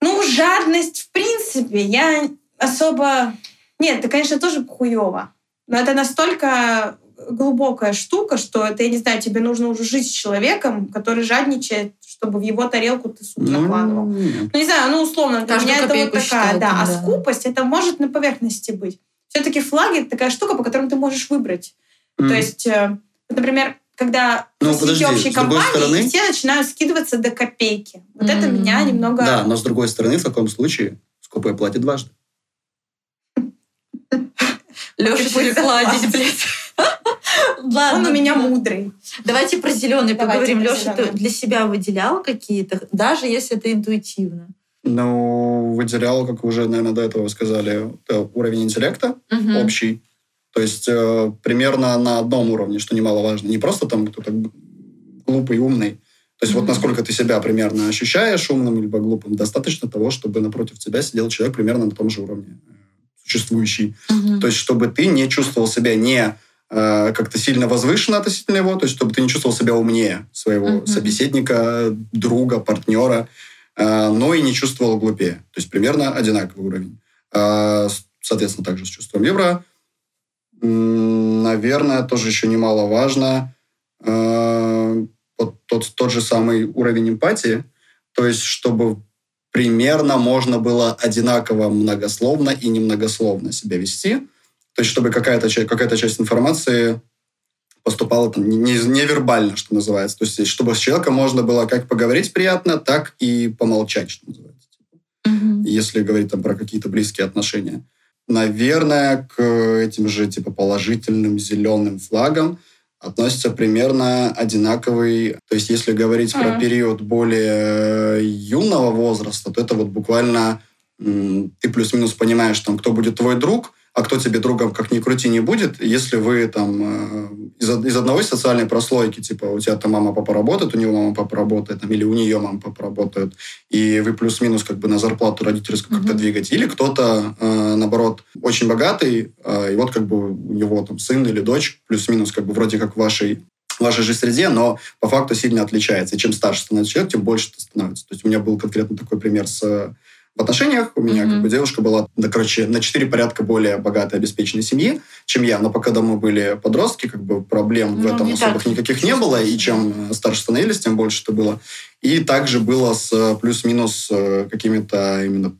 Ну, жадность, в принципе, я особо... Нет, это, конечно, тоже хуево. Но это настолько глубокая штука, что это, я не знаю, тебе нужно уже жить с человеком, который жадничает, чтобы в его тарелку ты суп накладывал. Ну. Ну, не знаю, ну, условно, для меня это вот такая, считает, да. А да. скупость, это может на поверхности быть. Все-таки флаги — это такая штука, по которой ты можешь выбрать. То М. есть, э, например, когда Ну, подожди, общей компании стороны- все начинают скидываться до копейки. Вот это М. меня немного... Да, но с другой стороны, в таком случае скупой платит дважды. Лёша Ты будешь перекладить, блядь. Ладно. Он у меня мудрый. Давайте про зеленый Давайте поговорим. про Леша, ты для себя выделял какие-то, даже если это интуитивно? Ну, выделял, как вы уже, наверное, до этого сказали, это уровень интеллекта общий. То есть э, примерно на одном уровне, что немаловажно. Не просто там кто-то глупый, умный. То есть вот Мгм. насколько ты себя примерно ощущаешь умным либо глупым, достаточно того, чтобы напротив тебя сидел человек примерно на том же уровне э, существующий. Мгм. То есть, чтобы ты не чувствовал себя не э, как-то сильно возвышенно относительно его, то есть, чтобы ты не чувствовал себя умнее своего Мгм. собеседника, друга, партнера, э, но и не чувствовал глупее. То есть, примерно одинаковый уровень. С- соответственно, также с чувством юмора. Наверное, тоже еще немаловажно э, вот тот, тот же самый уровень эмпатии, то есть, чтобы примерно можно было одинаково многословно и немногословно себя вести. То есть, чтобы какая-то часть, какая часть информации поступала там не, не, невербально, что называется. То есть, чтобы с человеком можно было как поговорить приятно, так и помолчать, что называется. Мгм. Если говорить там про какие-то близкие отношения. Наверное, к этим же типа положительным зеленым флагам относится примерно одинаковый. То есть, если говорить про Мгм. период более э, юного возраста, то это вот буквально ты плюс-минус понимаешь, там, кто будет твой друг, а кто тебе другом, как ни крути, не будет, если вы там э, из, из одной социальной прослойки, типа у тебя там мама, папа работает, у него мама, папа работает, там, или у нее мама, папа работают, и вы плюс-минус как бы на зарплату родительскую как-то Мгм. двигаете. Или кто-то, э, наоборот, очень богатый, э, и вот как бы у него там сын или дочь плюс-минус как бы вроде как в вашей в вашей же среде, но по факту сильно отличается. И чем старше становится человек, тем больше это становится. То есть у меня был конкретно такой пример с в отношениях. У меня Мгм. как бы девушка была, да, короче, на четыре порядка более богатой, обеспеченной семьи, чем я. Но пока мы были подростки, как бы проблем в Ну, этом не особых так никаких не было. И чем э, старше становились, тем больше это было. И также было с э, плюс-минус э, какими-то именно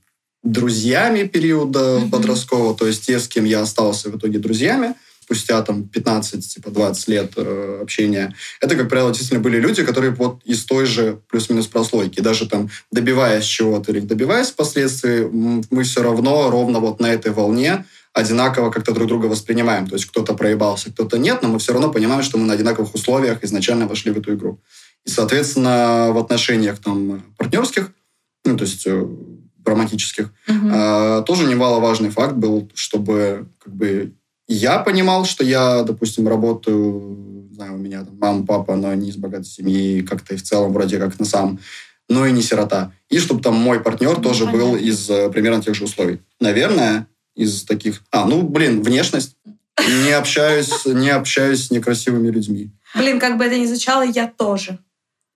друзьями периода Мгм. подросткового, то есть те, с кем я остался в итоге друзьями, спустя там 15, типа 20 лет э, общения, это, как правило, действительно были люди, которые вот из той же плюс-минус прослойки. Даже там добиваясь чего-то или добиваясь впоследствии, м, мы все равно ровно вот на этой волне одинаково как-то друг друга воспринимаем. То есть кто-то проебался, кто-то нет, но мы все равно понимаем, что мы на одинаковых условиях изначально вошли в эту игру. И, соответственно, в отношениях там партнерских, ну, то есть э, романтических, Мгм. а, тоже немаловажный факт был, чтобы как бы я понимал, что я, допустим, работаю, не знаю, у меня там мама, папа, но не из богатой семьи, как-то и в целом вроде как на сам, но и не сирота. И чтобы там мой партнер Ну, тоже был понятно. из э, примерно тех же условий. Наверное, из таких... А, ну, блин, внешность. Не общаюсь, не общаюсь с некрасивыми людьми. Блин, как бы это ни звучало, я тоже.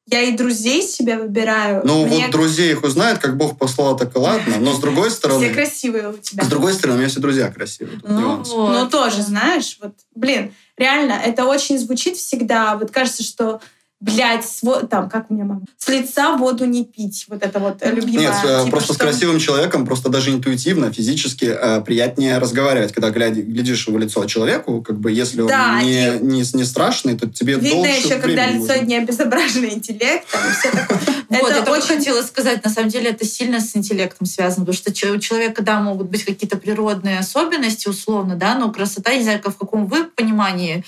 Я и друзей себе выбираю. Ну, Мне вот друзей их узнают, как Бог послал, так и ладно. Но с другой все стороны... красивые у тебя. С другой стороны, у меня все друзья красивые. Ну, вот. Но тоже, знаешь, вот, блин, реально, это очень звучит всегда. Вот кажется, что, блядь, сво- там, как у меня мама, с лица воду не пить. Вот это вот э, любимое. Нет, э, Типа, просто с что- красивым человеком просто даже интуитивно, физически э, приятнее разговаривать, когда гляди- глядишь в лицо человеку, как бы если он Да, не, и- не, не страшный, то тебе Видно дольше еще, когда лицо нужно. не обезображено интеллектом и все такое. Вот, Это я только очень- хотела сказать, на самом деле это сильно с интеллектом связано, потому что у человека, да, могут быть какие-то природные особенности, условно, да, но красота, не знаю, в каком вы понимании э,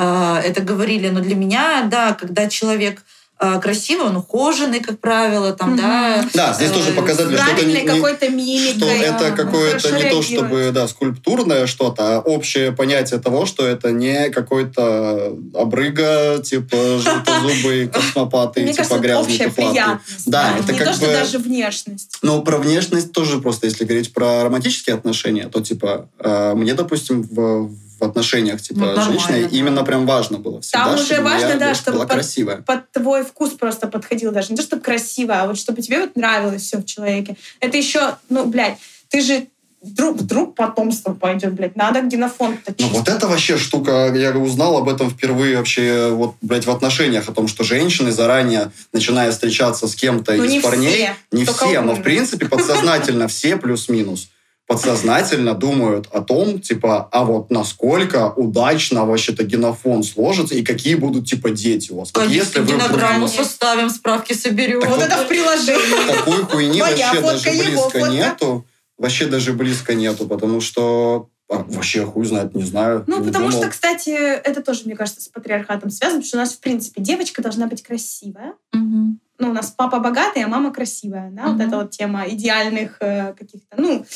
это говорили, но для меня, да, когда человек э, красивый, он ухоженный, как правило, там, Мгм. да. Да, здесь э, тоже показатель, что это не, какой-то мимикой. что это да, какое-то не то, чтобы да, скульптурное что-то, а общее понятие того, что это не какой-то обрыга, типа желтозубый космопатый, Мне типа это грязный общая туфлатый. приятность. Да, это не как то, что бы- даже внешность. Ну, про внешность тоже просто, если говорить про романтические отношения, то, типа, э, мне, допустим, в, в отношениях, типа, Ну, женщины да. именно прям важно было всегда, Там уже важно, моя да, чтобы была под- красивая. Под твой вкус просто подходил даже. Не то, чтобы красиво, а вот чтобы тебе вот нравилось все в человеке. Это еще, ну, блядь, ты же вдруг, вдруг потомство пойдет, блядь. Надо генофонд Ну, вот это вообще штука, я узнал об этом впервые вообще, вот, блядь, в отношениях, о том, что женщины заранее, начиная встречаться с кем-то Ну, из не парней, все, не все, но, в принципе, подсознательно все плюс-минус, подсознательно думают о том, типа, а вот насколько удачно вообще-то генофон сложится и какие будут, типа, дети у вас. Вот Конечно, если вы генограмму вдруг- составим, справки соберем. Так вот вот- это в приложении. такой хуйни Моя вообще фотка, даже близко фотка. нету. Вообще даже близко нету, потому что а, вообще хуй знает, не знаю. Ну, не потому думал. что, кстати, это тоже, мне кажется, с патриархатом связано, потому что у нас, в принципе, девочка должна быть красивая. Мгм. Ну, у нас папа богатый, а мама красивая, да, вот Мгм. эта вот тема идеальных э, каких-то, ну,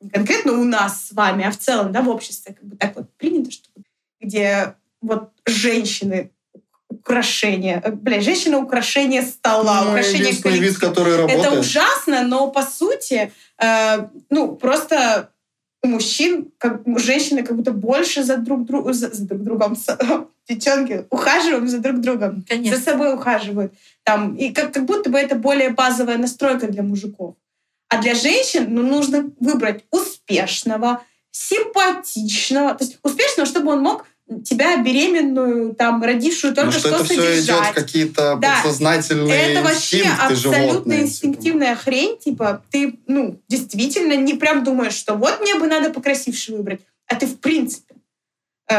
не конкретно у нас с вами, а в целом, да, в обществе, как бы так вот принято, что где вот женщины украшения, э, бля, женщина украшение стола, Ну, украшение единственный вид, коллектива. который работает. Это ужасно, но по сути, э, ну, просто у мужчин, как, у женщины как будто больше за друг, друг, за, за друг другом, девчонки, ухаживаем за друг другом, Конечно. за собой ухаживают. Там, и как, как будто бы это более базовая настройка для мужиков. А для женщин ну, нужно выбрать успешного, симпатичного, то есть успешного, чтобы он мог тебя беременную, там, родившую только Ну, что что, это все идет содержать. какие-то Да. подсознательные Это вообще абсолютно животные. типа. инстинктивная хрень. Типа, ты, ну, действительно не прям думаешь, что вот мне бы надо покрасивше выбрать. А ты, в принципе,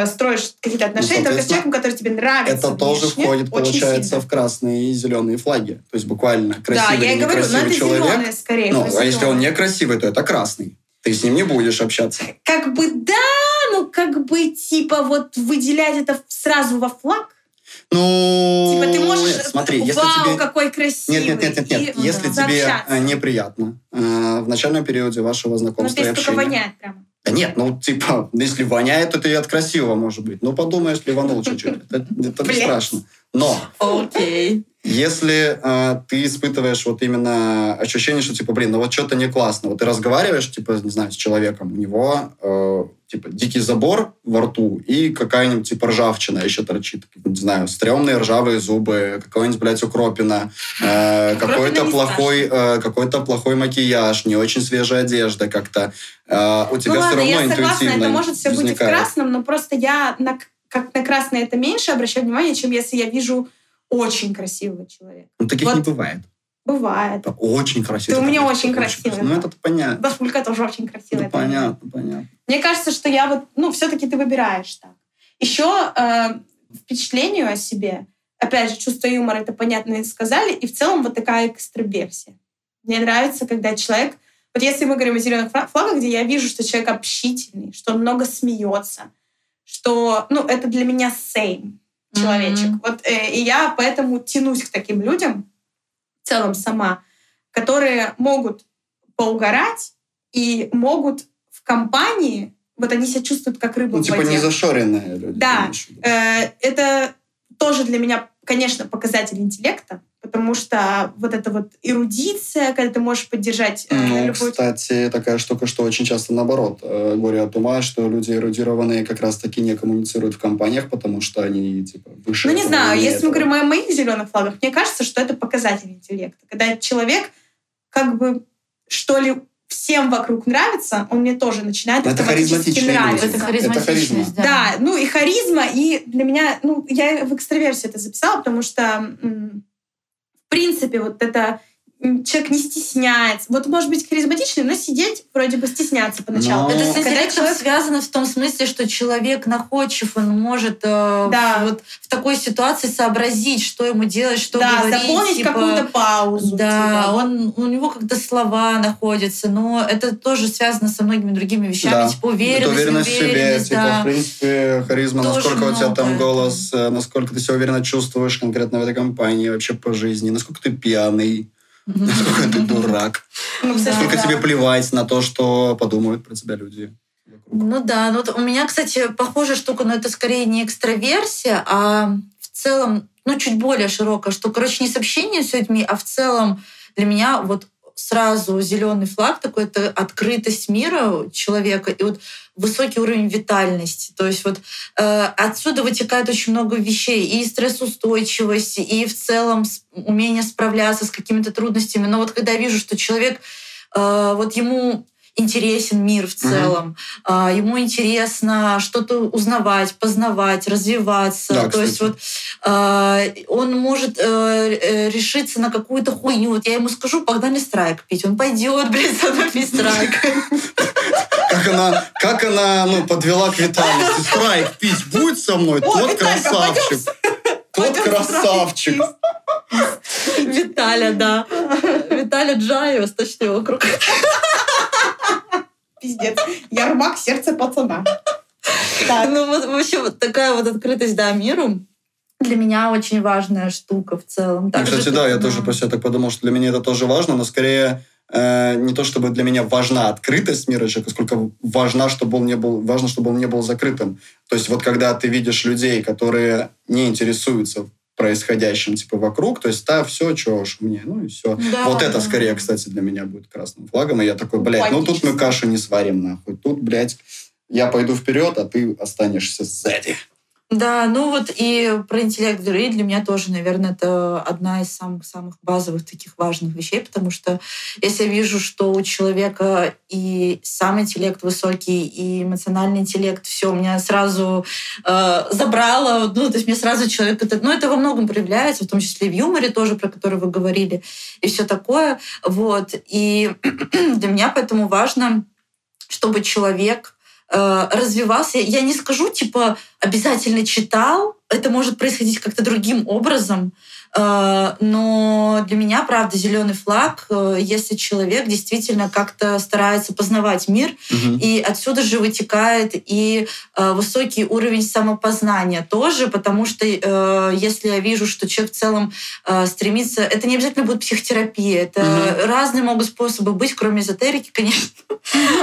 строишь какие-то отношения только с человеком, который тебе нравится Это тоже внешне входит, получается, сильно. в красные и зеленые флаги. То есть буквально Да, красивый я и говорю, но это человек. зеленые скорее. Ну, а если он зелёные. некрасивый, то это красный. Ты с ним не будешь общаться. Как бы да, ну как бы типа вот выделять это сразу во флаг. Ну, Типа ты можешь, нет, смотри, если вау, тебе... какой красивый. Нет, нет, нет, нет, нет. и Если тебе э, неприятно э, в начальном периоде вашего Ну, знакомства то и общения. воняет прямо. Да нет, ну, типа, если воняет, то это и от красивого может быть. Ну, подумай, если ливанул чуть-чуть. Это, это не страшно. Но Окей. если э, ты испытываешь вот именно ощущение, что, типа, блин, ну вот что-то не классно. Вот ты разговариваешь, типа, не знаю, с человеком, у него э, типа дикий забор во рту и какая-нибудь типа ржавчина еще торчит. Не знаю, стрёмные ржавые зубы, какой-нибудь, блядь, укропина, э, какой-то плохой, э, какой-то плохой макияж, не очень свежая одежда как-то. Э, у тебя ну все ладно, равно я согласна, интуитивно это может все быть и в возникает. красном, но просто я на, как на красное это меньше обращаю внимание, чем если я вижу очень красивого человека. Ну, таких Вот. не бывает. Бывает. Это очень красиво. Ты у меня очень красивый. Ну, это понятно. Дашулька тоже очень красивая. Ну, понятно, понятно. Мне кажется, что я вот, ну, все-таки ты выбираешь так. Еще э, впечатлению о себе, опять же, чувство юмора, это понятно и сказали, и в целом вот такая экстраверсия. Мне нравится, когда человек, вот если мы говорим о зеленых фла- флагах, где я вижу, что человек общительный, что он много смеется, что, ну, это для меня same человечек. Мгм. Вот, э, и я поэтому тянусь к таким людям, целом сама, которые могут поугарать и могут в компании, вот они себя чувствуют как рыба Ну, в типа воде. не зашоренные люди. Да. Э, Это тоже для меня, конечно, показатель интеллекта, потому что вот эта вот эрудиция, когда ты можешь поддержать э, Ну, любую... кстати, такая штука, что очень часто наоборот э, горе от ума, что люди эрудированные как раз-таки не коммуницируют в компаниях, потому что они типа выше. Ну, не знаю, если мы этого. говорим о моих зеленых флагах, мне кажется, что это показатель интеллекта. Когда человек как бы что ли всем вокруг нравится, он мне тоже начинает это автоматически нравиться. Это Это харизматичность, да. Да, ну и харизма, и для меня, ну, я в экстраверсии это записала, потому что, м, принципе, вот это человек не стесняется. Вот может быть харизматичный, но сидеть вроде бы стесняться поначалу. Но- Это с интеллектом человек- связано в том смысле, что человек находчив, он может э, Да. вот в такой ситуации сообразить, что ему делать, что да, говорить. заполнить типа, какую-то паузу. Да, типа. он, у него как-то слова находятся, но это тоже связано со многими другими вещами, Да. типа уверенность, Это уверенность в себе, типа, да. в принципе, харизма, Тоже насколько у тебя там много голос, э, насколько ты себя уверенно чувствуешь конкретно в этой компании, вообще по жизни, насколько ты пьяный, Насколько ты дурак, Ну, насколько да. тебе плевать на то, что подумают про тебя люди. Ну да, ну вот у меня, кстати, похожая штука, но это скорее не экстраверсия, а в целом, ну, чуть более широкая, что, короче, не с общением с людьми, а в целом для меня вот сразу зеленый флаг такой это открытость мира человека и вот высокий уровень витальности. То есть вот э, отсюда вытекает очень много вещей и стрессоустойчивость, и в целом умение справляться с какими-то трудностями. Но вот когда я вижу, что человек э, вот ему интересен мир в целом, а, ему интересно что-то узнавать, познавать, развиваться. Да, То кстати. есть вот а, он может э, э, решиться на какую-то хуйню. Вот я ему скажу, погнали страйк пить. Он пойдет, блядь, со мной пить страйк. Как она, как она ну, подвела к витальности. Страйк пить будет со мной? О, Тот Виталька, красавчик. Тот красавчик. Виталя, да. Виталя Джаевс, точнее, вокруг. Пиздец. Ярмак сердце пацана. Так. Ну, вот, в общем, вот такая вот открытость, да, миру для меня очень важная штука в целом. Ну, Также Кстати, ты- да, я тоже про себя так подумал, что для меня это тоже важно, но скорее э, не то, чтобы для меня важна открытость мира человека, сколько важна, чтобы он не был, важно, чтобы он не был закрытым. То есть вот когда ты видишь людей, которые не интересуются происходящим типа вокруг, то есть, да, все, чего уж мне, ну и все. Да, вот это скорее, кстати, для меня будет красным флагом, и я такой, блядь, ну тут мы кашу не сварим, нахуй. Тут, блядь, я пойду вперед, а ты останешься сзади. Да, ну вот и про интеллект говорить для меня тоже, наверное, это одна из самых-самых базовых таких важных вещей, потому что если я вижу, что у человека и сам интеллект высокий, и эмоциональный интеллект, все, меня сразу э, забрало, ну, то есть мне сразу человек это, ну, это во многом проявляется, в том числе в юморе тоже, про который вы говорили, и все такое, вот, и для меня поэтому важно, чтобы человек э, развивался. Я не скажу, типа, обязательно читал, это может происходить как-то другим образом, но для меня, правда, зеленый флаг, э, если человек действительно как-то старается познавать мир, Мгм. и отсюда же вытекает и э, высокий уровень самопознания тоже, потому что э, если я вижу, что человек в целом э, стремится, это не обязательно будет психотерапия, это Мгм. разные могут способы быть, кроме эзотерики, конечно.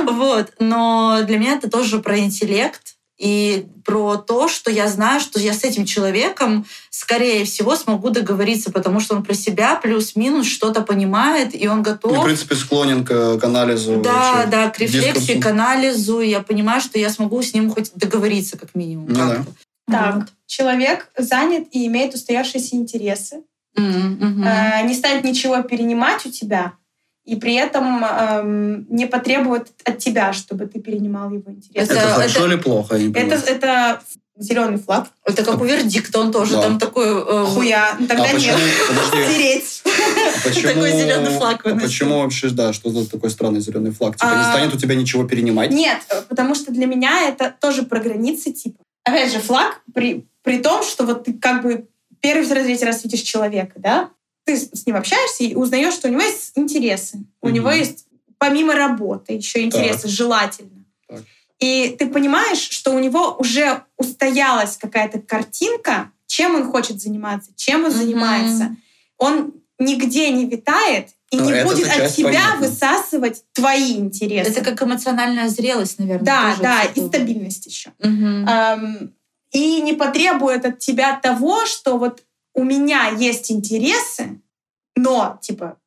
Вот, но для меня это тоже про интеллект. И про то, что я знаю, что я с этим человеком, скорее всего, смогу договориться, потому что он про себя плюс-минус что-то понимает, и он готов... И, в принципе, склонен к, к анализу. Да, вообще, да, к рефлексии, дискурсу. к анализу. и Я понимаю, что я смогу с ним хоть договориться, как минимум. Ну да. Так, Вот. человек занят и имеет устоявшиеся интересы, мгм. э, не станет ничего перенимать у тебя, и при этом эм, не потребует от тебя, чтобы ты перенимал его интересы. Это, Это- хорошо это- или плохо? Не Это, это зеленый флаг. Это как у вердикта, он тоже Да. там такой... э, Хуя. Ну, Тогда а почему, нет. подожди, Стереть. почему, Такой зеленый флаг а почему вообще, да, что за такой странный зеленый флаг? Типа не А, станет у тебя ничего перенимать? Нет, потому что для меня это тоже про границы типа. Опять же, флаг при, при том, что вот ты как бы первый, второй, третий раз видишь человека, да, ты с ним общаешься и узнаешь, что у него есть интересы. У Мгм. него есть помимо работы еще интересы, желательно. Так. И ты понимаешь, что у него уже устоялась какая-то картинка, чем он хочет заниматься, чем он Мгм. занимается. Он нигде не витает и Ну, не будет от тебя понятна. высасывать твои интересы. Это как эмоциональная зрелость, наверное. Да, тоже да, и стабильность еще. Мгм. Эм, и не потребует от тебя того, что вот у меня есть интересы, но, типа,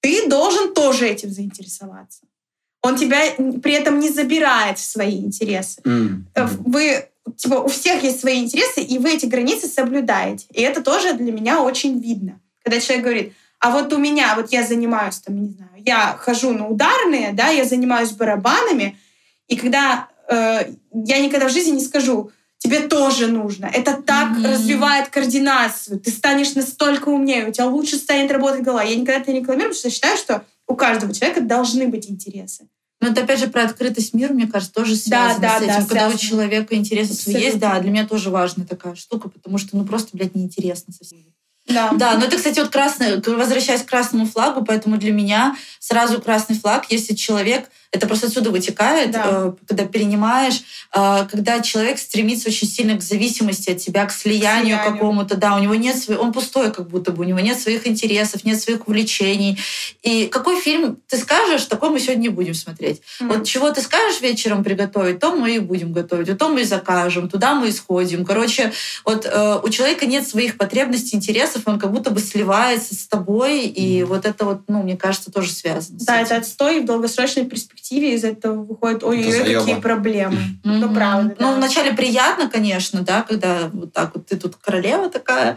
ты должен тоже этим заинтересоваться. Он тебя при этом не забирает в свои интересы. Э, Вы, типа, у всех есть свои интересы, и вы эти границы соблюдаете. И это тоже для меня очень видно. Когда человек говорит, а вот у меня, вот я занимаюсь, там, не знаю, я хожу на ударные, да, я занимаюсь барабанами, и когда э, я никогда в жизни не скажу, тебе тоже нужно. Это так Мгм. развивает координацию. Ты станешь настолько умнее, у тебя лучше станет работать голова. Я никогда это не рекламирую, потому что я считаю, что у каждого человека должны быть интересы. Но это опять же про открытость миру, мне кажется, тоже связано да, с этим. да, Когда у связано. человека интересы свои есть, да, для меня тоже важная такая штука, потому что ну просто, блядь, неинтересно совсем. Да. Да, но это, кстати, вот красный, возвращаясь к красному флагу, поэтому для меня сразу красный флаг, если человек, это просто отсюда вытекает, Да. э, когда перенимаешь, э, когда человек стремится очень сильно к зависимости от тебя, к слиянию, слиянию. какому-то, да, у него нет он пустой как будто бы, у него нет своих интересов, нет своих увлечений. И какой фильм ты скажешь, такой мы сегодня не будем смотреть. М. Вот чего ты скажешь вечером приготовить, то мы и будем готовить, вот то мы и закажем, туда мы и сходим. Короче, вот э, у человека нет своих потребностей, интересов, он как будто бы сливается с тобой, и вот это вот, ну, мне кажется, тоже связано. с Да, это отстой, в долгосрочной перспективе из этого выходит, ой, Это ой, заеба. какие проблемы. Ну, Мгм. правда, Ну, да. вначале приятно, конечно, да, когда вот так вот ты тут королева такая,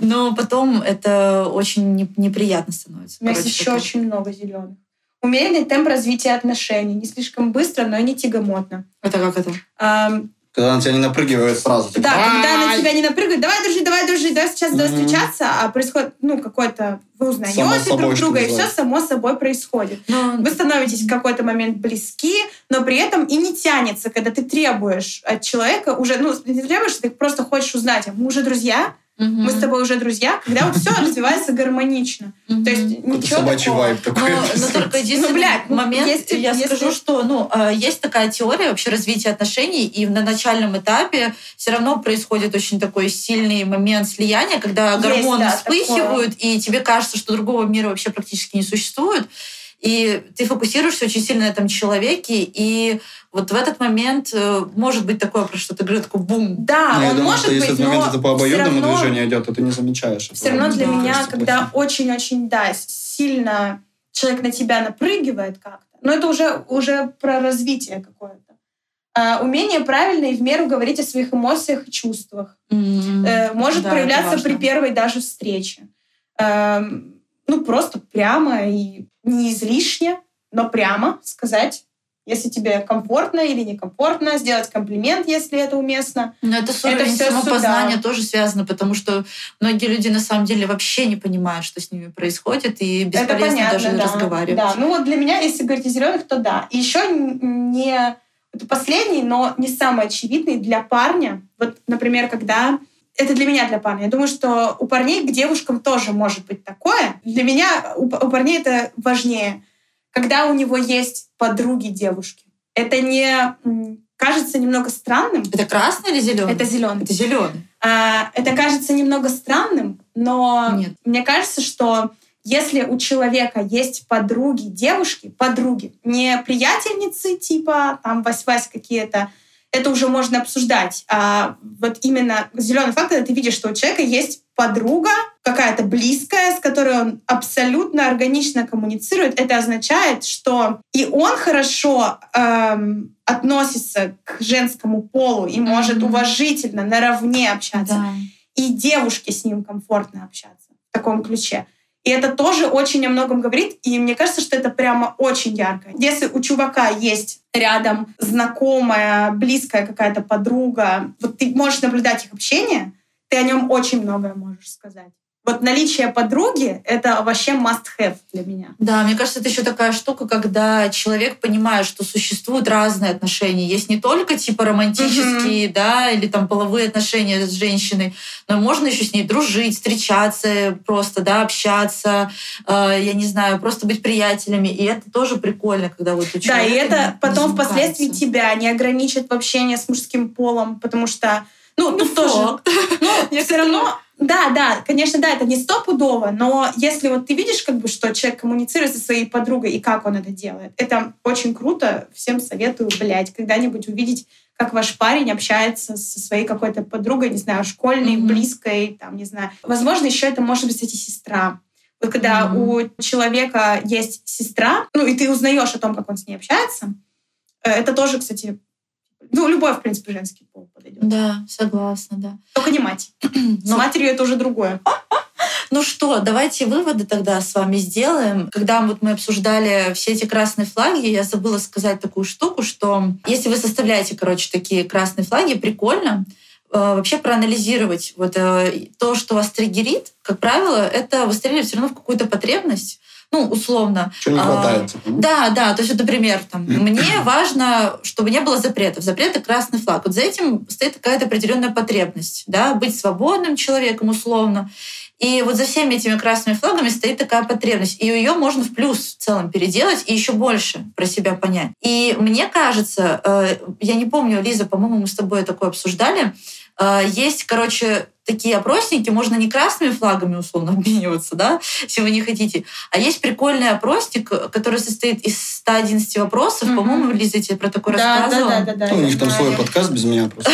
но потом это очень не- неприятно становится. У меня Короче, есть еще очень много зеленых. Умеренный темп развития отношений. Не слишком быстро, но и не тягомотно. Это как это? Когда на тебя не напрыгивает сразу. типа, да, когда на тебя не напрыгают, давай дружить, давай дружить, давай сейчас давай встречаться, а происходит, ну, какой-то, вы узнаете друг друга, и все само собой происходит. Ну, Вы становитесь в какой-то момент близки, но при этом и не тянется, когда ты требуешь от человека уже, ну, не требуешь, ты просто хочешь узнать, а мы уже друзья, мгм. мы с тобой уже друзья, когда вот все развивается гармонично. Мгм. То есть ничего собачий такого. вайб Но, такой. но только единственный блядь, ну, момент, если- я если- скажу, что ну, э, есть такая теория вообще развития отношений, и на начальном этапе все равно происходит очень такой сильный момент слияния, когда Есть, гормоны да, вспыхивают, и тебе кажется, что другого мира вообще практически не существует. И ты фокусируешься очень сильно на этом человеке, и вот в этот момент э, может быть такое, про что ты говоришь, такой бум. Да, Ну, я он думаю, может что если быть, этот момент но это по обоюдному равно- движению идет, то ты не замечаешь. Все равно для Да. меня, Кажется когда очень-очень, да, сильно человек на тебя напрыгивает как-то, но это уже, уже про развитие какое-то. А, умение правильно и в меру говорить о своих эмоциях и чувствах. М, Э, может да, проявляться при первой даже встрече. Эм, ну, просто прямо и не излишне, но прямо сказать, если тебе комфортно или некомфортно, сделать комплимент, если это уместно. Но это с Это всё самопознания сюда. тоже связано, потому что многие люди на самом деле вообще не понимают, что с ними происходит, и это бесполезно понятно, даже да. разговаривать. Да, ну вот для меня, если говорить о зеленых, то да. И еще не это последний, но не самый очевидный для парня. Вот, например, когда это для меня для парня. Я думаю, что у парней к девушкам тоже может быть такое. Для меня у, у парней это важнее. Когда у него есть подруги девушки. Это не кажется немного странным. Это красный или зеленый? Это зеленый. Это зеленый. А, это кажется немного странным, но Нет. мне кажется, что если у человека есть подруги, девушки, подруги, не приятельницы типа там Вась-Вась какие-то, это уже можно обсуждать. А вот именно зеленый флаг, когда ты видишь, что у человека есть подруга, какая-то близкая, с которой он абсолютно органично коммуницирует, это означает, что и он хорошо эм, относится к женскому полу и может Мгм. уважительно, наравне общаться. Да. И девушке с ним комфортно общаться в таком ключе. И это тоже очень о многом говорит, и мне кажется, что это прямо очень ярко. Если у чувака есть рядом знакомая, близкая какая-то подруга, вот ты можешь наблюдать их общение, ты о нем очень многое можешь сказать. Вот наличие подруги — это вообще must-have для меня. Да, мне кажется, это еще такая штука, когда человек понимает, что существуют разные отношения. Есть не только типа романтические, да, или там половые отношения с женщиной, но можно еще с ней дружить, встречаться, просто, да, общаться, э, я не знаю, просто быть приятелями. И это тоже прикольно, когда вот у Да, и это не потом впоследствии замыкается. тебя не ограничит в общении с мужским полом, потому что, ну, Ну, тут тоже, факт. ну, все равно, да, да, конечно, да, это не стопудово, но если вот ты видишь, как бы, что человек коммуницирует со своей подругой и как он это делает, это очень круто. Всем советую, блядь, когда-нибудь увидеть, как ваш парень общается со своей какой-то подругой, не знаю, школьной, Мгм. близкой, там, не знаю. Возможно, еще это может быть, кстати, сестра. Вот когда Мгм. у человека есть сестра, ну, и ты узнаешь о том, как он с ней общается, э, это тоже, кстати, ну, любой, в принципе, женский пол подойдет. Да, согласна, да. Только не мать. С Но- матерью это уже другое. Ну что, давайте выводы тогда с вами сделаем. Когда вот мы обсуждали все эти красные флаги, я забыла сказать такую штуку, что если вы составляете, короче, такие красные флаги, прикольно э, вообще проанализировать вот э, то, что вас триггерит, как правило, это выстреливает все равно в какую-то потребность. Ну, условно. Чего не А, хватает? ну? Да, да, то есть, вот, например, там, мне важно, чтобы не было запретов. Запрет — это красный флаг. Вот за этим стоит какая-то определенная потребность, да, быть свободным человеком условно. И вот за всеми этими красными флагами стоит такая потребность. И ее можно в плюс в целом переделать и еще больше про себя понять. И мне кажется, э, я не помню, Лиза, по-моему, мы с тобой такое обсуждали, э, есть, короче, такие опросники, можно не красными флагами условно обмениваться, да, если вы не хотите, а есть прикольный опросник, который состоит из 111 вопросов. Мгм. По-моему, Лиза тебе про такое Да, да, рассказывала. да, да, да. Ну, у них там знаю. свой подкаст без меня просто.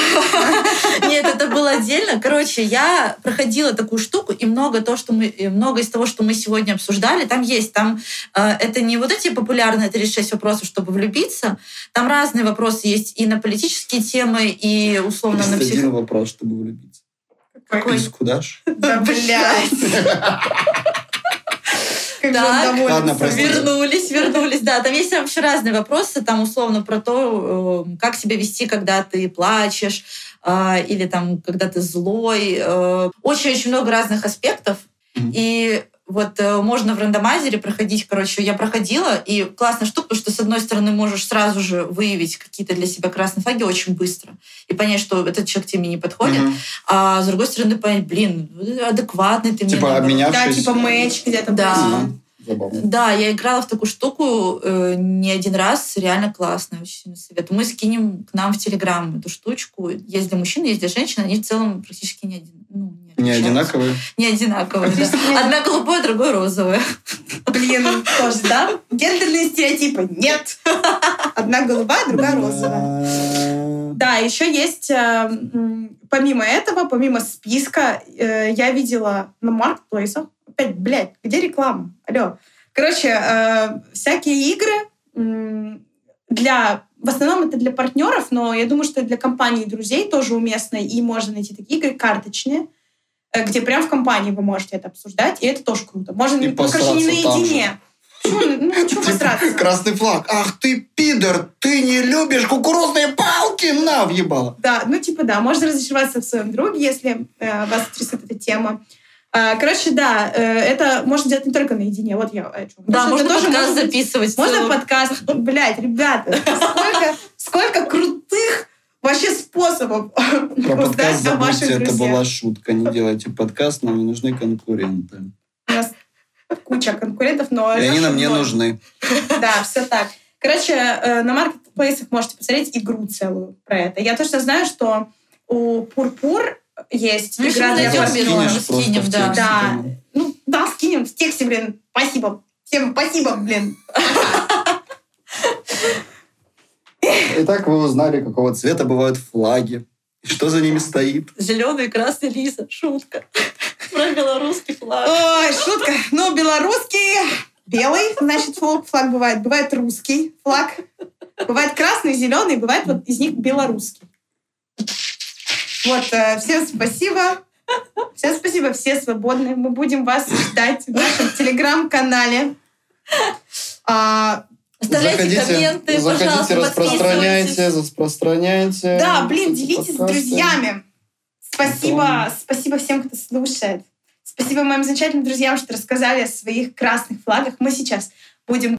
Нет, это было отдельно. Короче, я проходила такую штуку, и много то, что мы, и много из того, что мы сегодня обсуждали, там есть. Там э, это не вот эти популярные 36 вопросов, чтобы влюбиться. Там разные вопросы есть и на политические темы, и условно на псих... один вопрос, чтобы влюбиться. Какой? Куда ж? Да, блядь. Так. Ладно. Вернулись, вернулись. Да, там есть вообще разные вопросы, там условно про то, э, как себя вести, когда ты плачешь, э, или там, когда ты злой. э, Очень-очень много разных аспектов. И вот э, можно в рандомайзере проходить, короче, я проходила, и классная штука, потому что с одной стороны можешь сразу же выявить какие-то для себя красные флаги очень быстро и понять, что этот человек тебе не подходит, Мгм. а с другой стороны понять, блин, адекватный ты мне. Типа наоборот. обменявшись. Да, типа мэч где-то. Да. происходит. Забавно. Да, я играла в такую штуку э, не один раз, реально классно, очень сильно советую. Мы скинем к нам в Телеграм эту штучку. Есть для мужчин, есть для женщин, они в целом практически не, один, ну, Не одинаковые. Не одинаковые, да. Одна голубое, другое розовое. Блин, тоже, да? Гендерные стереотипы. Нет. Одна голубая, другая розовая. Да, еще есть, э, помимо этого, помимо списка, э, я видела на маркетплейсах, опять, блядь, где реклама? Алло. Короче, э, всякие игры для... В основном это для партнеров, но я думаю, что для компаний и друзей тоже уместно, и можно найти такие игры карточные, где прям в компании вы можете это обсуждать, и это тоже круто. Можно, И ну, короче, не наедине. Почему, ну, почему Типа, посраться? Красный флаг. Ах ты, пидор, ты не любишь кукурузные палки? На, въебало. Да, ну типа да, можно разочароваться в своем друге, если э, вас интересует эта тема. А, короче, да, э, это можно делать не только наедине. Вот я о чем. Да, можно это тоже подкаст быть- записывать. Можно целом. подкаст. Блять, ребята, сколько, сколько крутых вообще способов Про узнать о ваших это друзьях. была шутка. Не делайте подкаст, нам не нужны конкуренты. У нас куча конкурентов, но... И они нам не нужны. Да, все так. Короче, э, на маркетплейсах можете посмотреть игру целую про это. Я точно знаю, что у Пурпур есть Ну, если игра мы для партнеров. Скинем, да. Да. Ну, да, скинем в тексте, блин. Спасибо. Всем спасибо, блин. Итак, вы узнали, какого цвета бывают флаги. И что за ними стоит. Зеленый, красный, Лиза. Шутка. Про белорусский флаг. Ой, шутка. Ну, белорусский белый, значит, флаг, флаг бывает. Бывает русский флаг. Бывает красный, зеленый, бывает вот из них белорусский. Вот, э, всем спасибо. Всем спасибо, все свободны. Мы будем вас ждать в нашем телеграм-канале. А, Оставляйте заходите, комменты, заходите, пожалуйста, распространяйте, распространяйте. да, блин, делитесь с подкасты. друзьями. Спасибо, спасибо всем, кто слушает. Спасибо моим замечательным друзьям, что рассказали о своих красных флагах. Мы сейчас будем